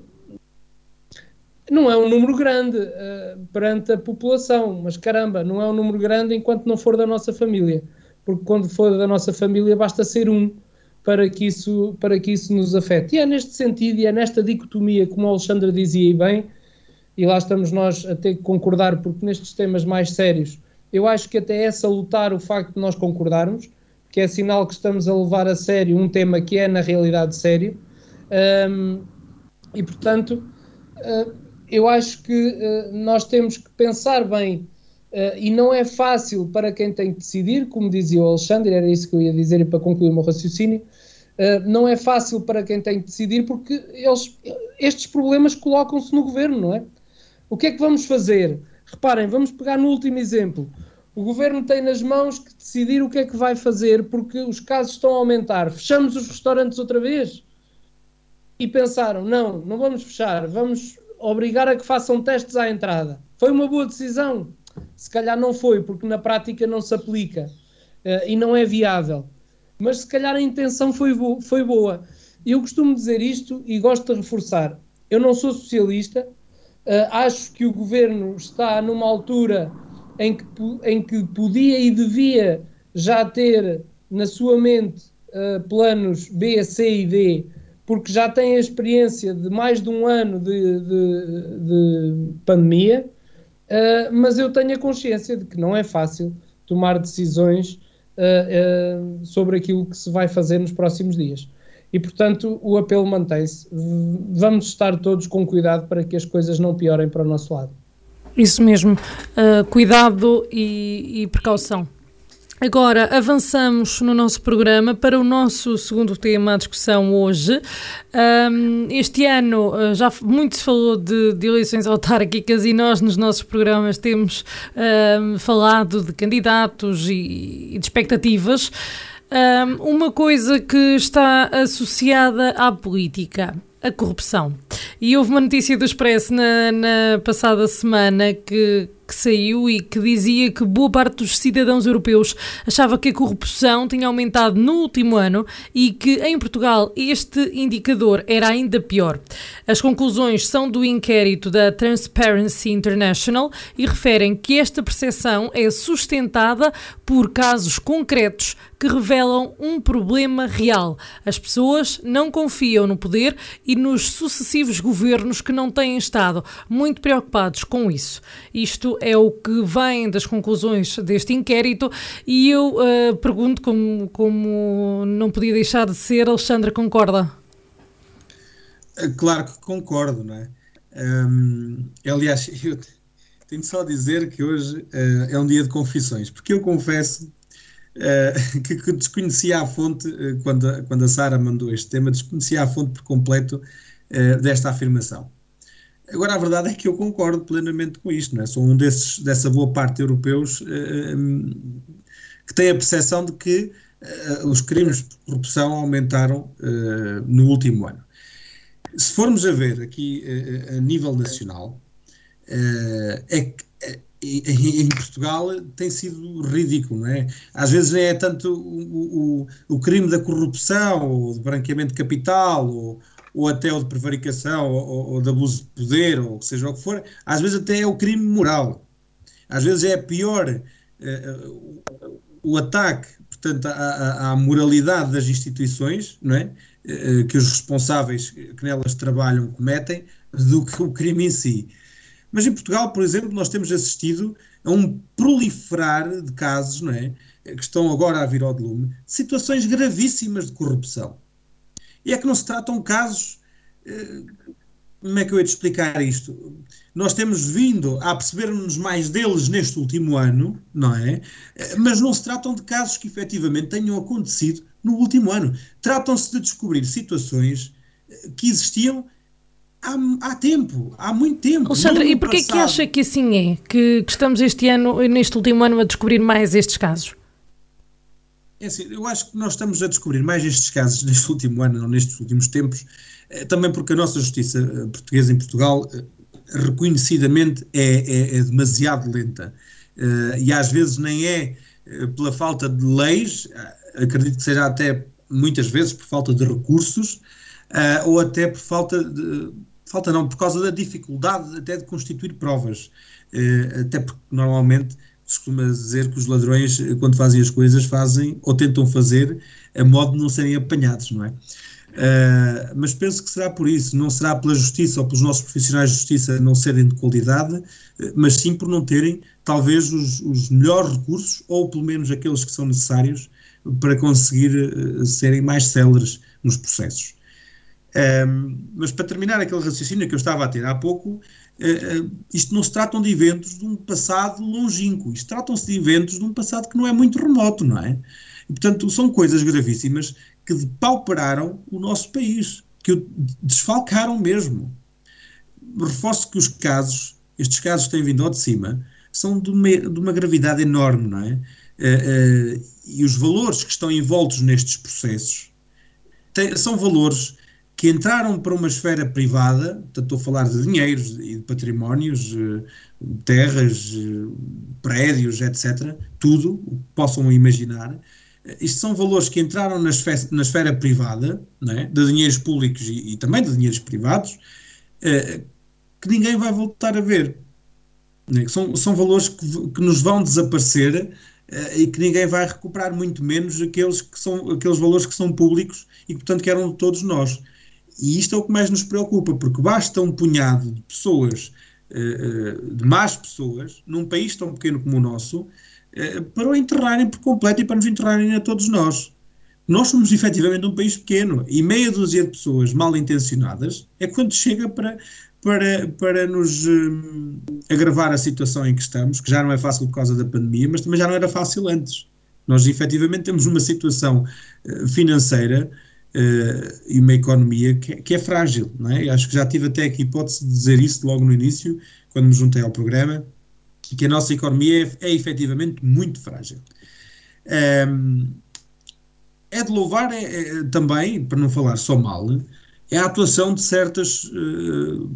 não é um número grande uh, perante a população, mas caramba, não é um número grande enquanto não for da nossa família, porque quando for da nossa família basta ser um para que isso, para que isso nos afete. E é neste sentido e é nesta dicotomia, como o Alexandre dizia e bem, e lá estamos nós a ter que concordar, porque nestes temas mais sérios, eu acho que até é salutar o facto de nós concordarmos, que é sinal que estamos a levar a sério um tema que é na realidade sério, um, e portanto. Uh, eu acho que uh, nós temos que pensar bem, uh, e não é fácil para quem tem que decidir, como dizia o Alexandre, era isso que eu ia dizer para concluir o meu raciocínio, uh, não é fácil para quem tem que decidir porque eles, estes problemas colocam-se no governo, não é? O que é que vamos fazer? Reparem, vamos pegar no último exemplo. O governo tem nas mãos que decidir o que é que vai fazer porque os casos estão a aumentar. Fechamos os restaurantes outra vez? E pensaram: não, não vamos fechar, vamos obrigar a que façam testes à entrada. Foi uma boa decisão? Se calhar não foi, porque na prática não se aplica uh, e não é viável. Mas se calhar a intenção foi, bo foi boa. Eu costumo dizer isto e gosto de reforçar. Eu não sou socialista, uh, acho que o governo está numa altura em que, em que podia e devia já ter na sua mente uh, planos B, C e D porque já têm a experiência de mais de um ano de, de, de pandemia, uh, mas eu tenho a consciência de que não é fácil tomar decisões uh, uh, sobre aquilo que se vai fazer nos próximos dias. E, portanto, o apelo mantém-se. Vamos estar todos com cuidado para que as coisas não piorem para o nosso lado. Isso mesmo. cuidado e, e precaução. Agora avançamos no nosso programa para o nosso segundo tema à discussão hoje. Um, este ano uh, já muito se falou de, de, eleições autárquicas e nós nos nossos programas temos um, falado de candidatos e, e de expectativas. Um, uma coisa que está associada à política a corrupção. E houve uma notícia do Expresso na, na passada semana que, que saiu e que dizia que boa parte dos cidadãos europeus achava que a corrupção tinha aumentado no último ano e que em Portugal este indicador era ainda pior. As conclusões são do inquérito da Transparency International e referem que esta percepção é sustentada por casos concretos que revelam um problema real. As pessoas não confiam no poder e nos sucessivos governos que não têm estado muito preocupados com isso. Isto é o que vem das conclusões deste inquérito e eu uh, pergunto, como, como não podia deixar de ser, Alexandra, concorda? Eh, claro que concordo, não é? Um, aliás, eu tenho só a dizer que hoje uh, é um dia de confissões, porque eu confesso uh, que, que, desconhecia a fonte, uh, quando, quando a Sara mandou este tema, desconhecia a fonte por completo desta afirmação. Agora, a verdade é que eu concordo plenamente com isto, não é? Sou um desses, dessa boa parte europeus uh, que tem a percepção de que uh, os crimes de corrupção aumentaram uh, no último ano. Se formos a ver aqui a nível nacional, é que em Portugal tem sido ridículo, não é? Às vezes é tanto o, o, o crime da corrupção, ou de branqueamento de capital, ou, ou até o de prevaricação, ou, ou de abuso de poder, ou seja o que for, às vezes até é o crime moral. Às vezes é pior uh, o ataque, portanto, à, à, moralidade das instituições, não é? Uh, que os responsáveis que nelas trabalham cometem, do que o crime em si. Mas em Portugal, por exemplo, nós temos assistido a um proliferar de casos, não é? Que estão agora a vir ao de lume, situações gravíssimas de corrupção. E é que não se tratam casos eh, como é que eu ia te explicar isto? Nós temos vindo a perceber-nos mais deles neste último ano, não é? Mas não se tratam de casos que efetivamente tenham acontecido no último ano. Tratam-se de descobrir situações eh, que existiam há, há tempo, há muito tempo. Alexandre, e porquê que acha que assim é? Que, que estamos este ano, neste último ano, a descobrir mais estes casos? É assim, eu acho que nós estamos a descobrir mais estes casos neste último ano, ou nestes últimos tempos, eh, também porque a nossa justiça eh, portuguesa em Portugal reconhecidamente é, é, é demasiado lenta. e às vezes nem é pela falta de leis, acredito que seja até muitas vezes por falta de recursos, ou até por falta de, falta não, por causa da dificuldade até de constituir provas, até porque normalmente costuma dizer que os ladrões, eh, quando fazem as coisas, fazem ou tentam fazer a modo de não serem apanhados, não é? Uh, mas penso que será por isso, não será pela justiça ou pelos nossos profissionais de justiça não serem de qualidade, mas sim por não terem talvez os, os melhores recursos, ou pelo menos aqueles que são necessários para conseguir uh, serem mais céleres nos processos. Um, mas para terminar aquele raciocínio que eu estava a ter há pouco, isto não se tratam de eventos de um passado longínquo, isto tratam-se de eventos de um passado que não é muito remoto, não é? E, portanto, são coisas gravíssimas que depauperaram o nosso país, que o desfalcaram mesmo. Reforço que os casos, estes casos que têm vindo ao de cima, são de uma, de uma gravidade enorme, não é? Uh, e os valores que estão envoltos nestes processos têm, são valores que entraram para uma esfera privada, estou a falar de dinheiros e de patrimónios, eh, terras, eh, prédios, etc., tudo o que possam imaginar. Eh, isto são valores que entraram na esfera, na esfera privada, é? de dinheiros públicos e, e, também de dinheiros privados, que ninguém vai voltar a ver. É? São, são valores que, que nos vão desaparecer e que ninguém vai recuperar, muito menos aqueles, que são, aqueles valores que são públicos e que, portanto, que eram todos nós. E isto é o que mais nos preocupa, porque basta um punhado de pessoas, eh, eh, de más pessoas, num país tão pequeno como o nosso, eh, para o enterrarem por completo e para nos enterrarem a todos nós. Nós somos efetivamente um país pequeno e meia dúzia de pessoas mal intencionadas é quando chega para, para, para nos agravar a situação em que estamos, que já não é fácil por causa da pandemia, mas também já não era fácil antes. Nós efetivamente temos uma situação financeira uh, e uma economia que, que, é frágil, não é? Acho que já tive até aqui hipótese de dizer isso logo no início, quando me juntei ao programa, que a nossa economia é, é efetivamente muito frágil. Um, ehm, é de louvar é, é, também, para não falar só mal, é a atuação de certas uh,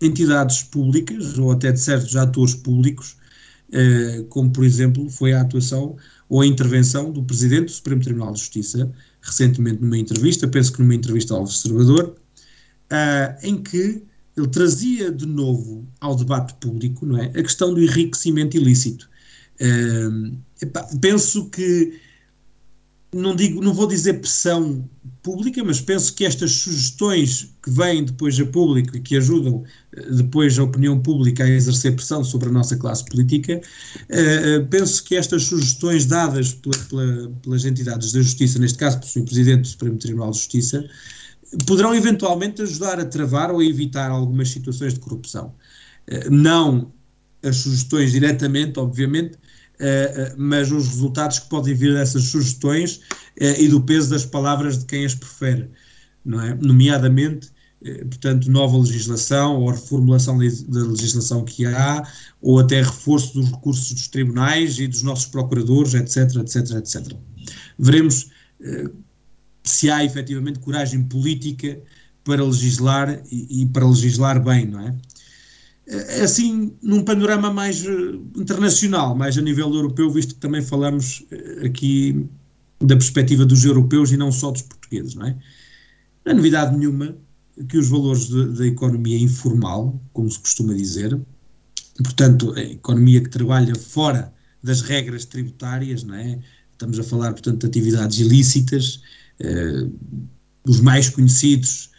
entidades públicas ou até de certos atores públicos, uh, como por exemplo foi a atuação ou a intervenção do Presidente do Supremo Tribunal de Justiça, recentemente numa entrevista, penso que numa entrevista ao Observador, uh, em que ele trazia de novo ao debate público não é, a questão do enriquecimento ilícito. Uh, penso que não digo, não vou dizer pressão pública, mas penso que estas sugestões que vêm depois a público e que ajudam eh, depois a opinião pública a exercer pressão sobre a nossa classe política, uh, penso que estas sugestões dadas pela, pela, pelas entidades da justiça, neste caso pelo Sr. Presidente do Supremo Tribunal de Justiça, poderão eventualmente ajudar a travar ou a evitar algumas situações de corrupção. Uh, não as sugestões diretamente, obviamente, mas os resultados que podem vir dessas sugestões uh, e do peso das palavras de quem as prefere, não é? Nomeadamente, portanto, nova legislação ou reformulação da legislação que há, ou até reforço dos recursos dos tribunais e dos nossos procuradores, etc, etc, etc. Veremos se há efetivamente coragem política para legislar e, e, para legislar bem, não é? É assim, num panorama mais eh, internacional, mais a nível europeu, visto que também falamos eh, aqui da perspectiva dos europeus e não só dos portugueses, não é? Não é novidade nenhuma que os valores da economia informal, como se costuma dizer, portanto, a economia que trabalha fora das regras tributárias, não é? Estamos a falar, portanto, de atividades ilícitas, eh, os mais conhecidos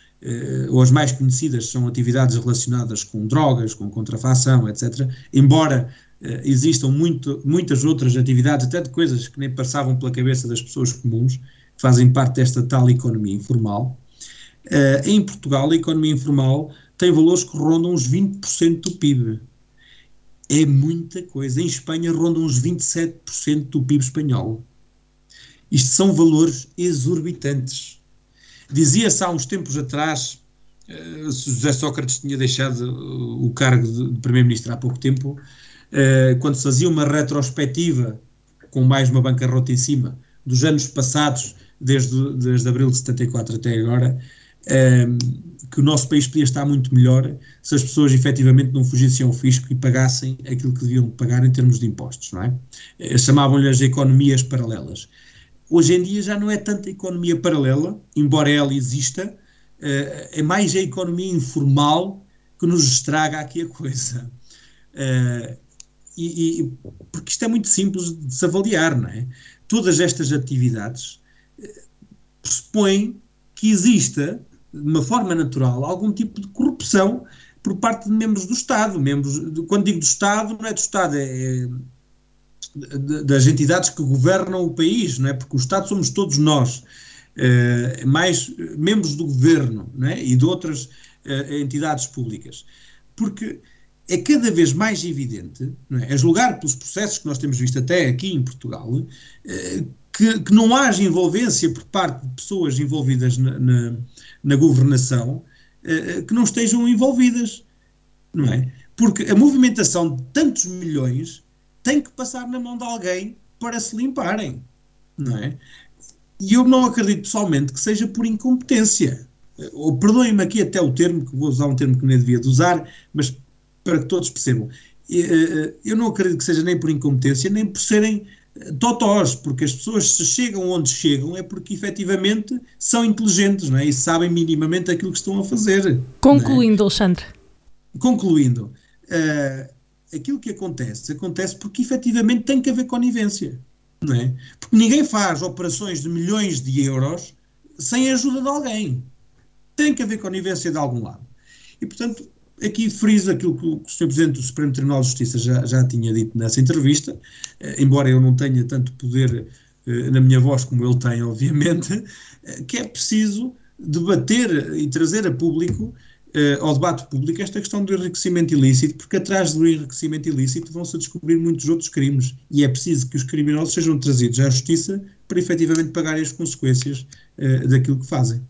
ou as mais conhecidas são atividades relacionadas com drogas, com contrafação, etc. Embora eh, existam muito, muitas outras atividades, até de coisas que nem passavam pela cabeça das pessoas comuns, que fazem parte desta tal economia informal. Eh, em Portugal, a economia informal tem valores que rondam os 20% do PIB. É muita coisa. Em Espanha rondam os 27% do PIB espanhol. Isto são valores exorbitantes. Dizia-se há uns tempos atrás, uh, José Sócrates tinha deixado o cargo de, Primeiro-Ministro há pouco tempo, uh, quando se fazia uma retrospectiva com mais uma bancarrota em cima dos anos passados, desde, desde abril de 74 até agora, que o nosso país podia estar muito melhor se as pessoas efetivamente não fugissem ao fisco e pagassem aquilo que deviam pagar em termos de impostos, não é? Eh, chamavam-lhe as economias paralelas. Hoje em dia já não é tanta economia paralela, embora ela exista, uh, é mais a economia informal que nos estraga aqui a coisa. Uh, e, e, porque isto é muito simples de se avaliar, não é? Todas estas atividades pressupõem que exista de uma forma natural, algum tipo de corrupção por parte de membros do Estado. Membros, quando digo do Estado, não é do Estado, é, é das entidades que governam o país, não é? porque o Estado somos todos nós, é, mais membros do governo não é? e de outras é, entidades públicas. Porque é cada vez mais evidente, não é? a julgar pelos processos que nós temos visto até aqui em Portugal, é, que, que, não haja envolvência por parte de pessoas envolvidas na, na, na governação eh, que não estejam envolvidas, não é? Porque a movimentação de tantos milhões tem que passar na mão de alguém para se limparem, não é? E eu não acredito pessoalmente que seja por incompetência. Ou perdoem-me aqui até o termo, que vou usar um termo que nem devia de usar, mas para que todos percebam. Eh, eh, eu não acredito que seja nem por incompetência, nem por serem totós, porque as pessoas se chegam onde chegam é porque efetivamente são inteligentes não é? e sabem minimamente aquilo que estão a fazer. É? Concluindo, é? Alexandre. Concluindo, uh, aquilo que acontece, acontece porque efetivamente tem que haver conivência. Não é? Porque ninguém faz operações de milhões de euros sem a ajuda de alguém. Tem que haver conivência de algum lado. E, portanto, aqui friso aquilo que o Sr. Presidente do Supremo Tribunal de Justiça já, já tinha dito nessa entrevista, eh, embora eu não tenha tanto poder eh, na minha voz como ele tem, obviamente, eh, que é preciso debater e trazer a público, ao debate público, esta questão do enriquecimento ilícito, porque atrás do enriquecimento ilícito vão-se descobrir muitos outros crimes e é preciso que os criminosos sejam trazidos à justiça para efetivamente pagarem as consequências daquilo que fazem.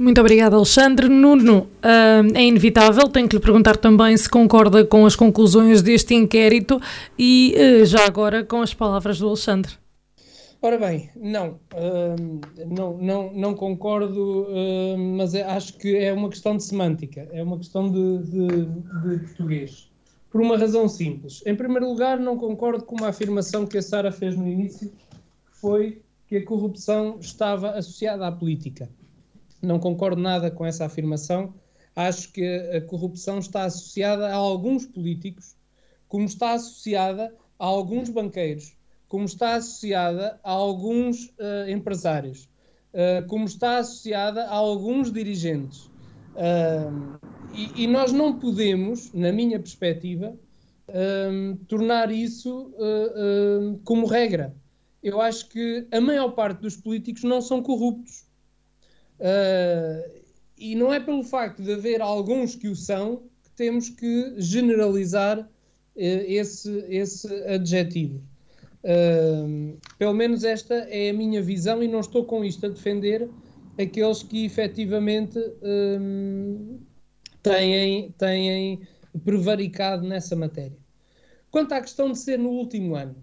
Muito obrigada, Alexandre. Nuno, uh, é inevitável, tenho que lhe perguntar também se concorda com as conclusões deste inquérito e uh, já agora com as palavras do Alexandre. Ora bem, não, uh, não, não, não concordo, mas é, acho que é uma questão de semântica, é uma questão de, de, de português. Por uma razão simples. Em primeiro lugar, não concordo com uma afirmação que a Sara fez no início, que foi que a corrupção estava associada à política não concordo nada com essa afirmação. Acho que a corrupção está associada a alguns políticos, como está associada a alguns banqueiros, como está associada a alguns uh, empresários, uh, como está associada a alguns dirigentes. Uh, e, e, nós não podemos, na minha perspectiva, tornar isso como regra. Eu acho que a maior parte dos políticos não são corruptos. E não é pelo facto de haver alguns que o são que temos que generalizar esse, esse adjetivo. Pelo menos esta é a minha visão e não estou com isto a defender aqueles que efetivamente têm, têm prevaricado nessa matéria. Quanto à questão de ser no último ano,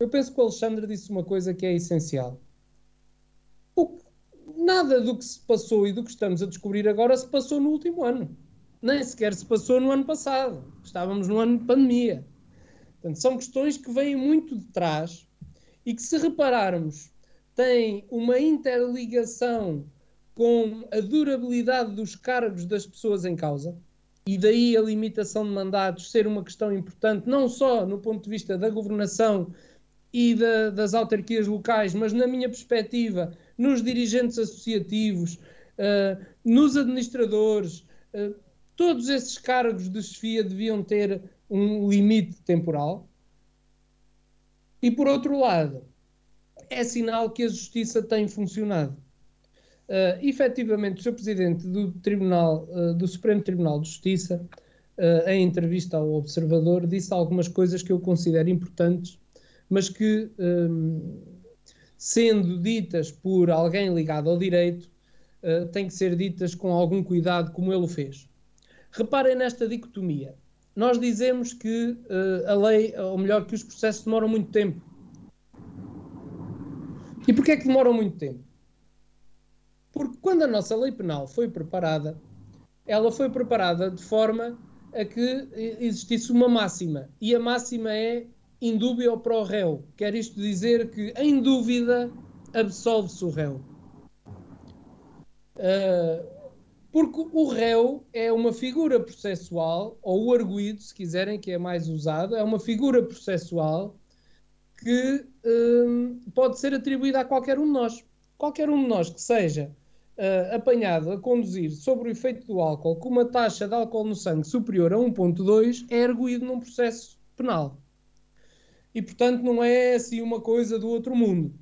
eu penso que o Alexandre disse uma coisa que é essencial. O, nada do que se passou e do que estamos a descobrir agora se passou no último ano. Nem sequer se passou no ano passado. Estávamos no ano de pandemia. Portanto, são questões que vêm muito de trás e que, se repararmos, têm uma interligação com a durabilidade dos cargos das pessoas em causa, e daí a limitação de mandatos ser uma questão importante, não só no ponto de vista da governação e da, das autarquias locais, mas na minha perspectiva, nos dirigentes associativos, uh, nos administradores, uh, todos esses cargos de chefia deviam ter um limite temporal. E por outro lado, é sinal que a justiça tem funcionado. Uh, efetivamente, o Sr. Presidente do, Tribunal, uh, do Supremo Tribunal de Justiça, uh, em entrevista ao Observador, disse algumas coisas que eu considero importantes, mas que, um, sendo ditas por alguém ligado ao direito, uh, têm que ser ditas com algum cuidado, como ele o fez. Reparem nesta dicotomia. Nós dizemos que a lei, ou melhor, que os processos demoram muito tempo. E porquê é que demoram muito tempo? Porque quando a nossa lei penal foi preparada, ela foi preparada de forma a que existisse uma máxima. E a máxima é indúbio pro réu. Quer isto dizer que, em dúvida, absolve-se o réu. Uh, porque o réu é uma figura processual, ou o arguído, se quiserem, que é mais usado, é uma figura processual que uh, pode ser atribuída a qualquer um de nós. Qualquer um de nós que seja uh, apanhado a conduzir sobre o efeito do álcool com uma taxa de álcool no sangue superior a 1.2 é arguído num processo penal. E, portanto, não é assim uma coisa do outro mundo.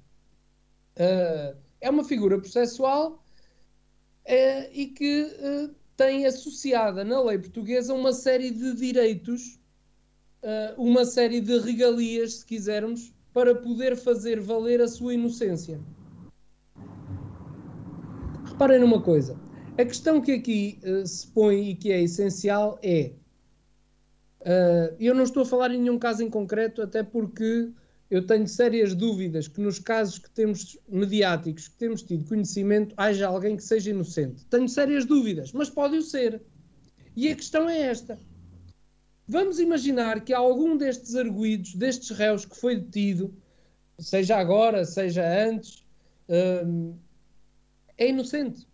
Uh, é uma figura processual uh, e que tem associada na lei portuguesa uma série de direitos, uma série de regalias, se quisermos, para poder fazer valer a sua inocência. Reparem numa coisa. A questão que aqui uh, se põe e que é essencial é. Eu não estou a falar em nenhum caso em concreto, até porque eu tenho sérias dúvidas que nos casos que temos mediáticos, que temos tido conhecimento, haja alguém que seja inocente. Tenho sérias dúvidas, mas pode o ser. E a questão é esta. Vamos imaginar que algum destes arguídos, destes réus que foi detido, seja agora, seja antes, uh, é inocente.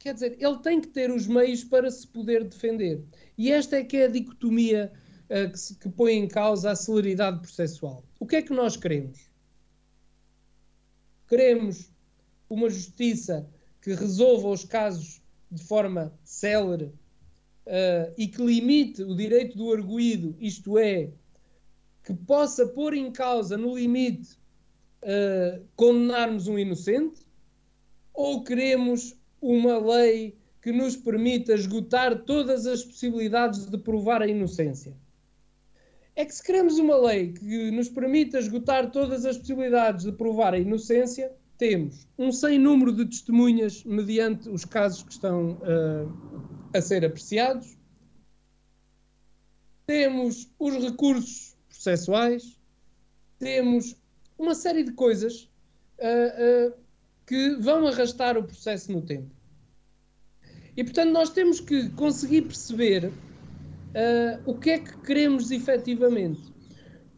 Quer dizer, ele tem que ter os meios para se poder defender. E esta é que é a dicotomia que, se, que põe em causa a celeridade processual. O que é que nós queremos? Queremos uma justiça que resolva os casos de forma célere uh, e que limite o direito do arguído, isto é, que possa pôr em causa, no limite, uh, condenarmos um inocente, ou queremos uma lei que nos permita esgotar todas as possibilidades de provar a inocência? É que se queremos uma lei que nos permita esgotar todas as possibilidades de provar a inocência, temos um sem número de testemunhas mediante os casos que estão uh, a ser apreciados, temos os recursos processuais, temos uma série de coisas uh, uh, que vão arrastar o processo no tempo. E portanto, nós temos que conseguir perceber uh, o que é que queremos efetivamente.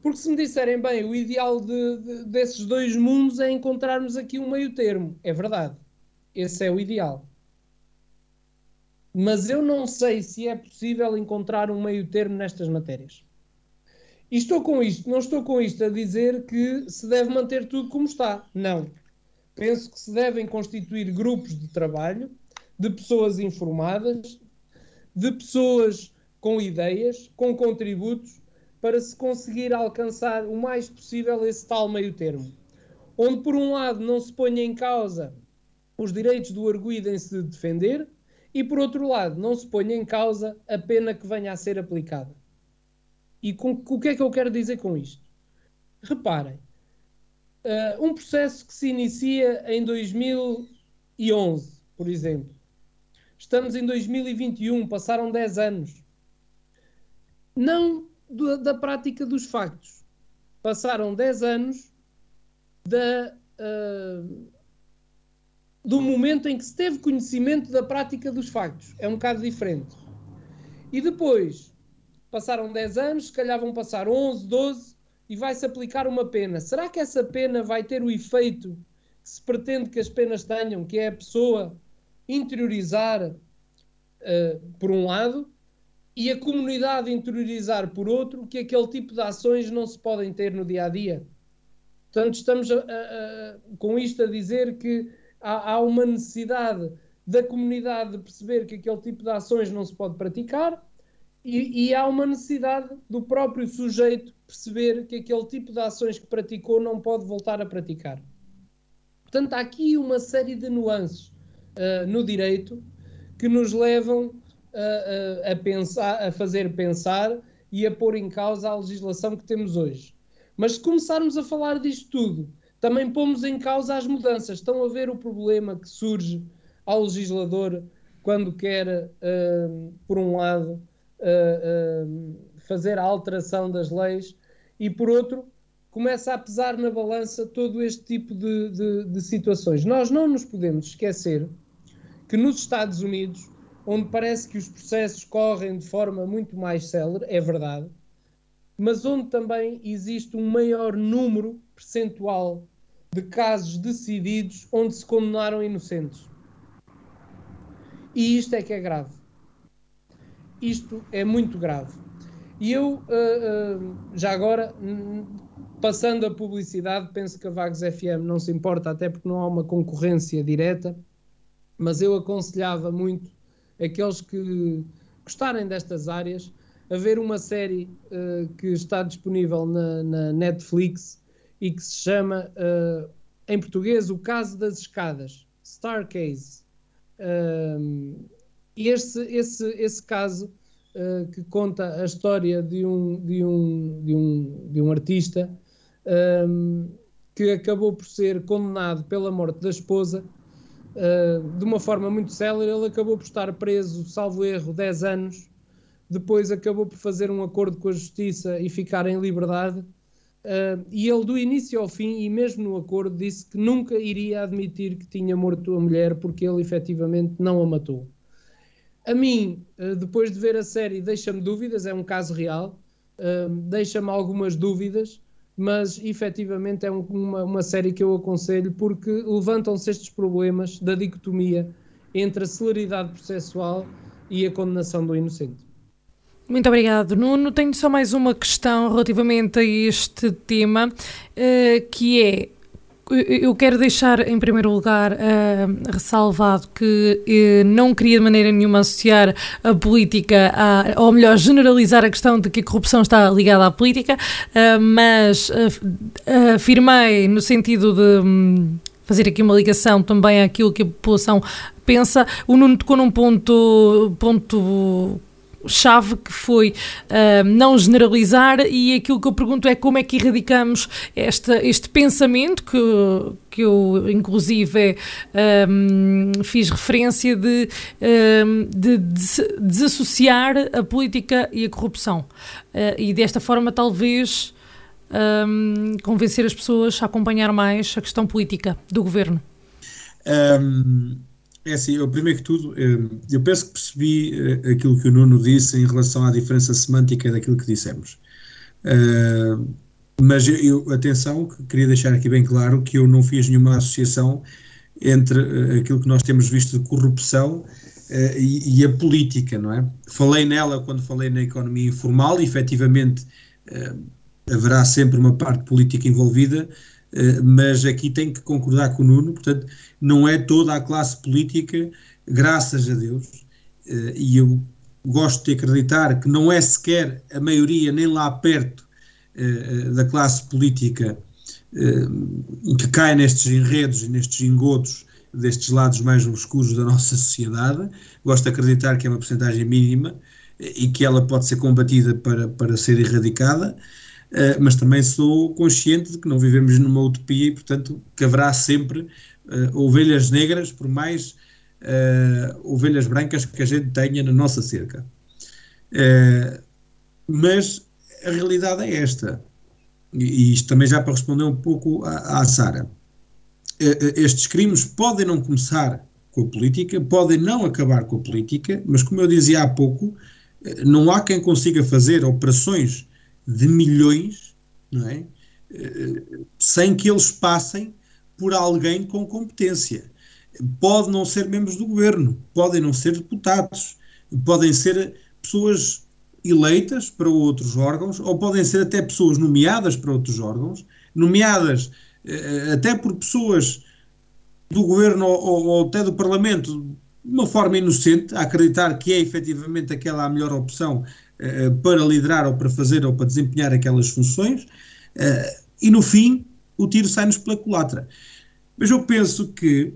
Porque se me disserem, bem, o ideal de, de, desses dois mundos é encontrarmos aqui um meio termo. É verdade. Esse é o ideal. Mas eu não sei se é possível encontrar um meio termo nestas matérias. E estou com isto, não estou com isto a dizer que se deve manter tudo como está. Não penso que se devem constituir grupos de trabalho de pessoas informadas, de pessoas com ideias, com contributos, para se conseguir alcançar o mais possível esse tal meio termo. Onde, por um lado, não se ponha em causa os direitos do arguído em se defender, e, por outro lado, não se ponha em causa a pena que venha a ser aplicada. E com, o que é que eu quero dizer com isto? Reparem, Uh, um processo que se inicia em 2011, por exemplo. Estamos em 2021, passaram 10 anos. Não do, da prática dos factos. Passaram 10 anos da, uh, do momento em que se teve conhecimento da prática dos factos. É um bocado diferente. E depois, passaram 10 anos, se calhar vão passar 11, 12, e vai-se aplicar uma pena. Será que essa pena vai ter o efeito que se pretende que as penas tenham, que é a pessoa interiorizar uh, por um lado e a comunidade interiorizar por outro, que aquele tipo de ações não se podem ter no dia a dia? Portanto, estamos a, a, a, com isto a dizer que há, há uma necessidade da comunidade de perceber que aquele tipo de ações não se pode praticar e, e, há uma necessidade do próprio sujeito perceber que aquele tipo de ações que praticou não pode voltar a praticar. Portanto, há aqui uma série de nuances. uh, no direito que nos levam a, a, pensar, a fazer pensar e a pôr em causa a legislação que temos hoje. Mas se começarmos a falar disto tudo, também pomos em causa as mudanças. Estão a ver o problema que surge ao legislador quando quer, uh, por um lado, uh, uh, fazer a alteração das leis e, por outro, começa a pesar na balança todo este tipo de, de, de situações. Nós não nos podemos esquecer que nos Estados Unidos, onde parece que os processos correm de forma muito mais célere, é verdade, mas onde também existe um maior número percentual de casos decididos onde se condenaram inocentes. E isto é que é grave. Isto é muito grave. E eu, uh, uh, já agora, passando a publicidade, penso que a Vagos FM não se importa, até porque não há uma concorrência direta, mas eu aconselhava muito aqueles que gostarem destas áreas a ver uma série uh, que está disponível na, na, Netflix e que se chama, em português, O Caso das Escadas, Star Case. Um, esse, esse, esse caso uh, que conta a história de um, de um, de um, de um artista um, que acabou por ser condenado pela morte da esposa uh, de uma forma muito célere. Ele acabou por estar preso, salvo erro, 10 anos. Depois acabou por fazer um acordo com a justiça e ficar em liberdade Uh, e ele, do início ao fim, e mesmo no acordo, disse que nunca iria admitir que tinha morto a mulher porque ele efetivamente não a matou. A mim, uh, depois de ver a série, deixa-me dúvidas, é um caso real, deixa-me algumas dúvidas, mas efetivamente é um, uma, uma série que eu aconselho porque levantam-se estes problemas da dicotomia entre a celeridade processual e a condenação do inocente. Muito obrigado, Nuno. Tenho só mais uma questão relativamente a este tema, uh, que é eu quero deixar em primeiro lugar uh, ressalvado que uh, não queria de maneira nenhuma associar a política, a, ou melhor, generalizar a questão de que a corrupção está ligada à política, uh, mas afirmei no sentido de. Um, fazer aqui uma ligação também àquilo que a população pensa. O Nuno tocou num ponto, ponto chave que foi uh, não generalizar e aquilo que eu pergunto é como é que erradicamos esta, este pensamento que, que eu inclusive um, fiz referência de, um, de, de, desassociar a política e a corrupção uh, e desta forma talvez um, convencer as pessoas a acompanhar mais a questão política do governo. É assim, eu, primeiro que tudo, eh, eu penso que percebi eh, aquilo que o Nuno disse em relação à diferença semântica daquilo que dissemos. Uh, mas eu, atenção, queria deixar aqui bem claro que eu não fiz nenhuma associação entre aquilo que nós temos visto de corrupção e, a política, não é? Falei nela quando falei na economia informal, e efetivamente haverá sempre uma parte política envolvida, mas aqui tenho que concordar com o Nuno, portanto, não é toda a classe política, graças a Deus, eh, e eu gosto de acreditar que não é sequer a maioria, nem lá perto eh, eh, da classe política que cai nestes enredos e nestes engodos destes lados mais obscuros da nossa sociedade. Gosto de acreditar que é uma porcentagem mínima e que ela pode ser combatida para, para ser erradicada, mas também sou consciente de que não vivemos numa utopia e, portanto, que haverá sempre uh, ovelhas negras, por mais uh, ovelhas brancas que a gente tenha na nossa cerca. Uh, mas a realidade é esta, e isto também já para responder um pouco à, à Sara. estes crimes podem não começar com a política, podem não acabar com a política, mas como eu dizia há pouco, não há quem consiga fazer operações de milhões não é? sem que eles passem por alguém com competência. Pode não ser membros do governo, podem não ser deputados, podem ser pessoas eleitas para outros órgãos, ou podem ser até pessoas nomeadas para outros órgãos, nomeadas eh, até por pessoas do governo ou, ou, até do Parlamento de uma forma inocente, a acreditar que é efetivamente aquela a melhor opção eh, para liderar ou para fazer ou para desempenhar aquelas funções, eh, e no fim o tiro sai-nos pela culatra. Mas eu penso que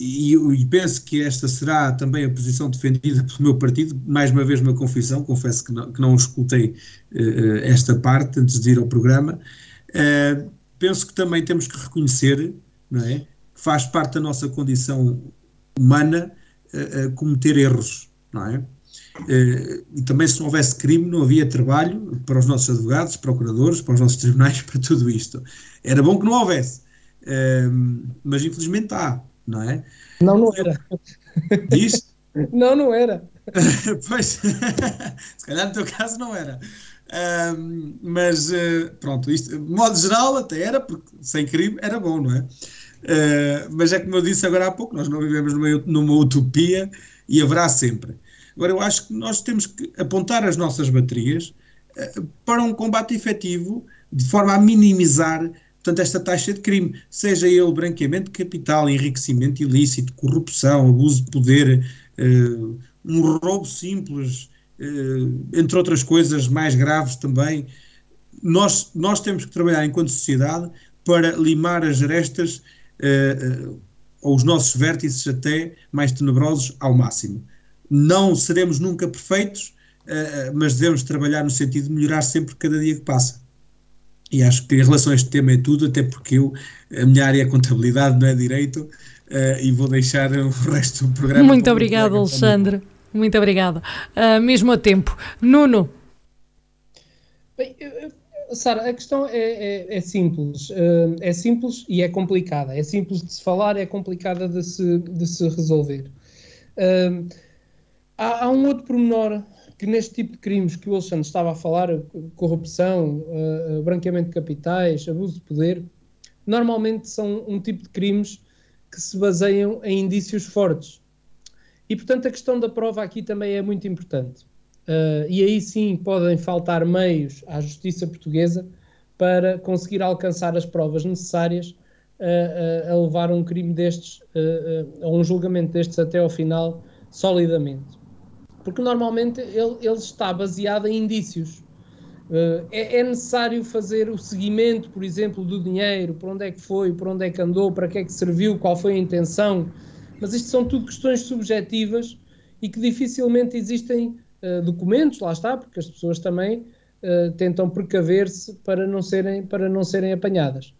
e, e, penso que esta será também a posição defendida pelo meu partido, mais uma vez uma confissão, confesso que não, que não escutei uh, esta parte antes de ir ao programa, uh, penso que também temos que reconhecer, não é, que faz parte da nossa condição humana uh, cometer erros, não é? e também se não houvesse crime não havia trabalho para os nossos advogados, procuradores, para os nossos tribunais, para tudo isto. Era bom que não houvesse, mas infelizmente há não é? Não, não era. Diz? Não, não era. pois, se calhar no teu caso não era. Um, mas uh, pronto, isto, de modo geral até era, porque sem crime era bom, não é? Uh, mas é como eu disse agora há pouco, nós não vivemos numa, numa utopia e haverá sempre. Agora eu acho que nós temos que apontar as nossas baterias uh, para um combate efetivo de forma a minimizar portanto, esta taxa de crime, seja ele branqueamento de capital, enriquecimento ilícito, corrupção, abuso de poder, uh, um roubo simples, uh, entre outras coisas mais graves também, nós, nós temos que trabalhar enquanto sociedade para limar as arestas uh, ou os nossos vértices até mais tenebrosos ao máximo. Não seremos nunca perfeitos, mas devemos trabalhar no sentido de melhorar sempre cada dia que passa. E acho que em relação a este tema é tudo, até porque eu, a minha área é contabilidade, não é direito, uh, e vou deixar o resto do programa. Muito obrigado, Alexandre. Também. Muito obrigado. Uh, mesmo a tempo. Nuno. Bem, Sara, a questão é, é, é simples. Uh, é simples e é complicada. É simples de se falar, é complicada de se, de se resolver. Uh, há, há, um outro pormenor que neste tipo de crimes que o Alexandre estava a falar, corrupção, uh, branqueamento de capitais, abuso de poder, normalmente são um tipo de crimes que se baseiam em indícios fortes. E, portanto, a questão da prova aqui também é muito importante. Uh, e aí sim podem faltar meios à justiça portuguesa para conseguir alcançar as provas necessárias uh, uh, a levar um crime destes, a um julgamento destes até ao final, solidamente porque normalmente ele, ele está baseado em indícios. Uh, é, é, necessário fazer o seguimento, por exemplo, do dinheiro, por onde é que foi, por onde é que andou, para que é que serviu, qual foi a intenção. Mas isto são tudo questões subjetivas e que dificilmente existem uh, documentos, lá está, porque as pessoas também uh, tentam precaver-se para, não serem, para não serem apanhadas.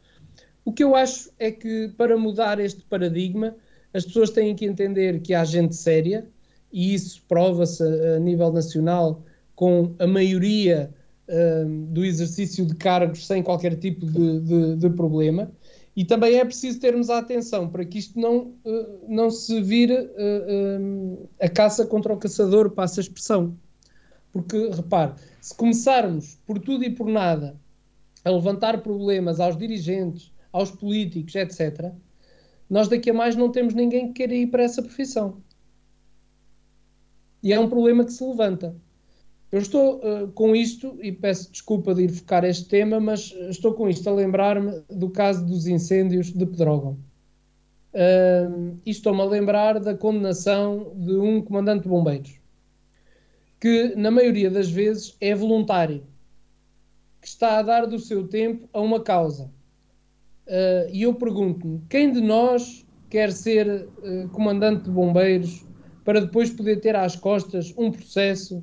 O que eu acho é que para mudar este paradigma, as pessoas têm que entender que há gente séria, e isso prova-se a, nível nacional com a maioria uh, do exercício de cargos sem qualquer tipo de, de, de, problema. E também é preciso termos a atenção para que isto não, uh, não se vire uh, a caça contra o caçador, passa a expressão. Porque, repare, se começarmos por tudo e por nada a levantar problemas aos dirigentes, aos políticos, etc., nós daqui a mais não temos ninguém que queira ir para essa profissão. E é um problema que se levanta. Eu estou uh, com isto, e peço desculpa de ir focar este tema, mas estou com isto a lembrar-me do caso dos incêndios de Pedrógão. Uh, e estou-me a lembrar da condenação de um comandante de bombeiros, que na maioria das vezes é voluntário, que está a dar do seu tempo a uma causa. Uh, e eu pergunto-me: quem de nós quer ser comandante de bombeiros para depois poder ter às costas um processo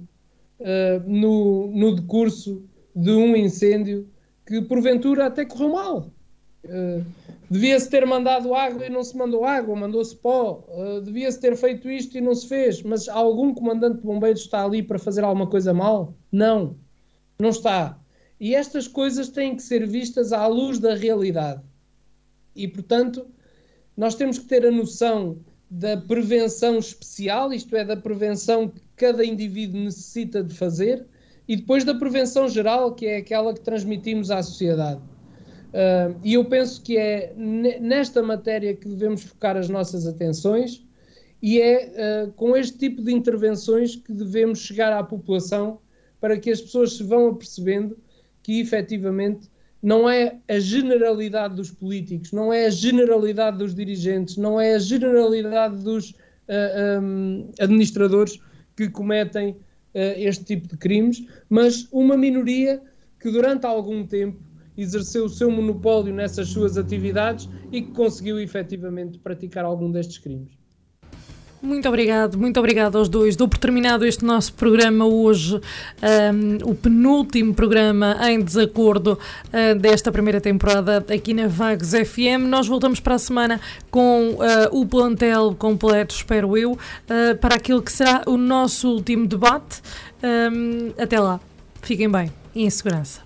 uh, no, no decurso de um incêndio que porventura até correu mal. Uh, devia-se ter mandado água e não se mandou água, mandou-se pó. Uh, devia-se ter feito isto e não se fez. Mas algum comandante de bombeiros está ali para fazer alguma coisa mal? Não, não está. E estas coisas têm que ser vistas à luz da realidade. E, portanto, nós temos que ter a noção da prevenção especial, isto é, da prevenção que cada indivíduo necessita de fazer, e depois da prevenção geral, que é aquela que transmitimos à sociedade. Uh, e eu penso que é nesta matéria que devemos focar as nossas atenções e é uh, com este tipo de intervenções que devemos chegar à população para que as pessoas se vão apercebendo que efetivamente não é a generalidade dos políticos, não é a generalidade dos dirigentes, não é a generalidade dos uh, ah, um, administradores que cometem uh, este tipo de crimes, mas uma minoria que durante algum tempo exerceu o seu monopólio nessas suas atividades e que conseguiu efetivamente praticar algum destes crimes. Muito obrigado, muito obrigado aos dois. Dou por terminado este nosso programa hoje, um, o penúltimo programa em desacordo uh, desta primeira temporada aqui na Vagos FM. Nós voltamos para a semana com uh, o plantel completo, espero eu, uh, para aquilo que será o nosso último debate. Um, até lá, fiquem bem e em segurança.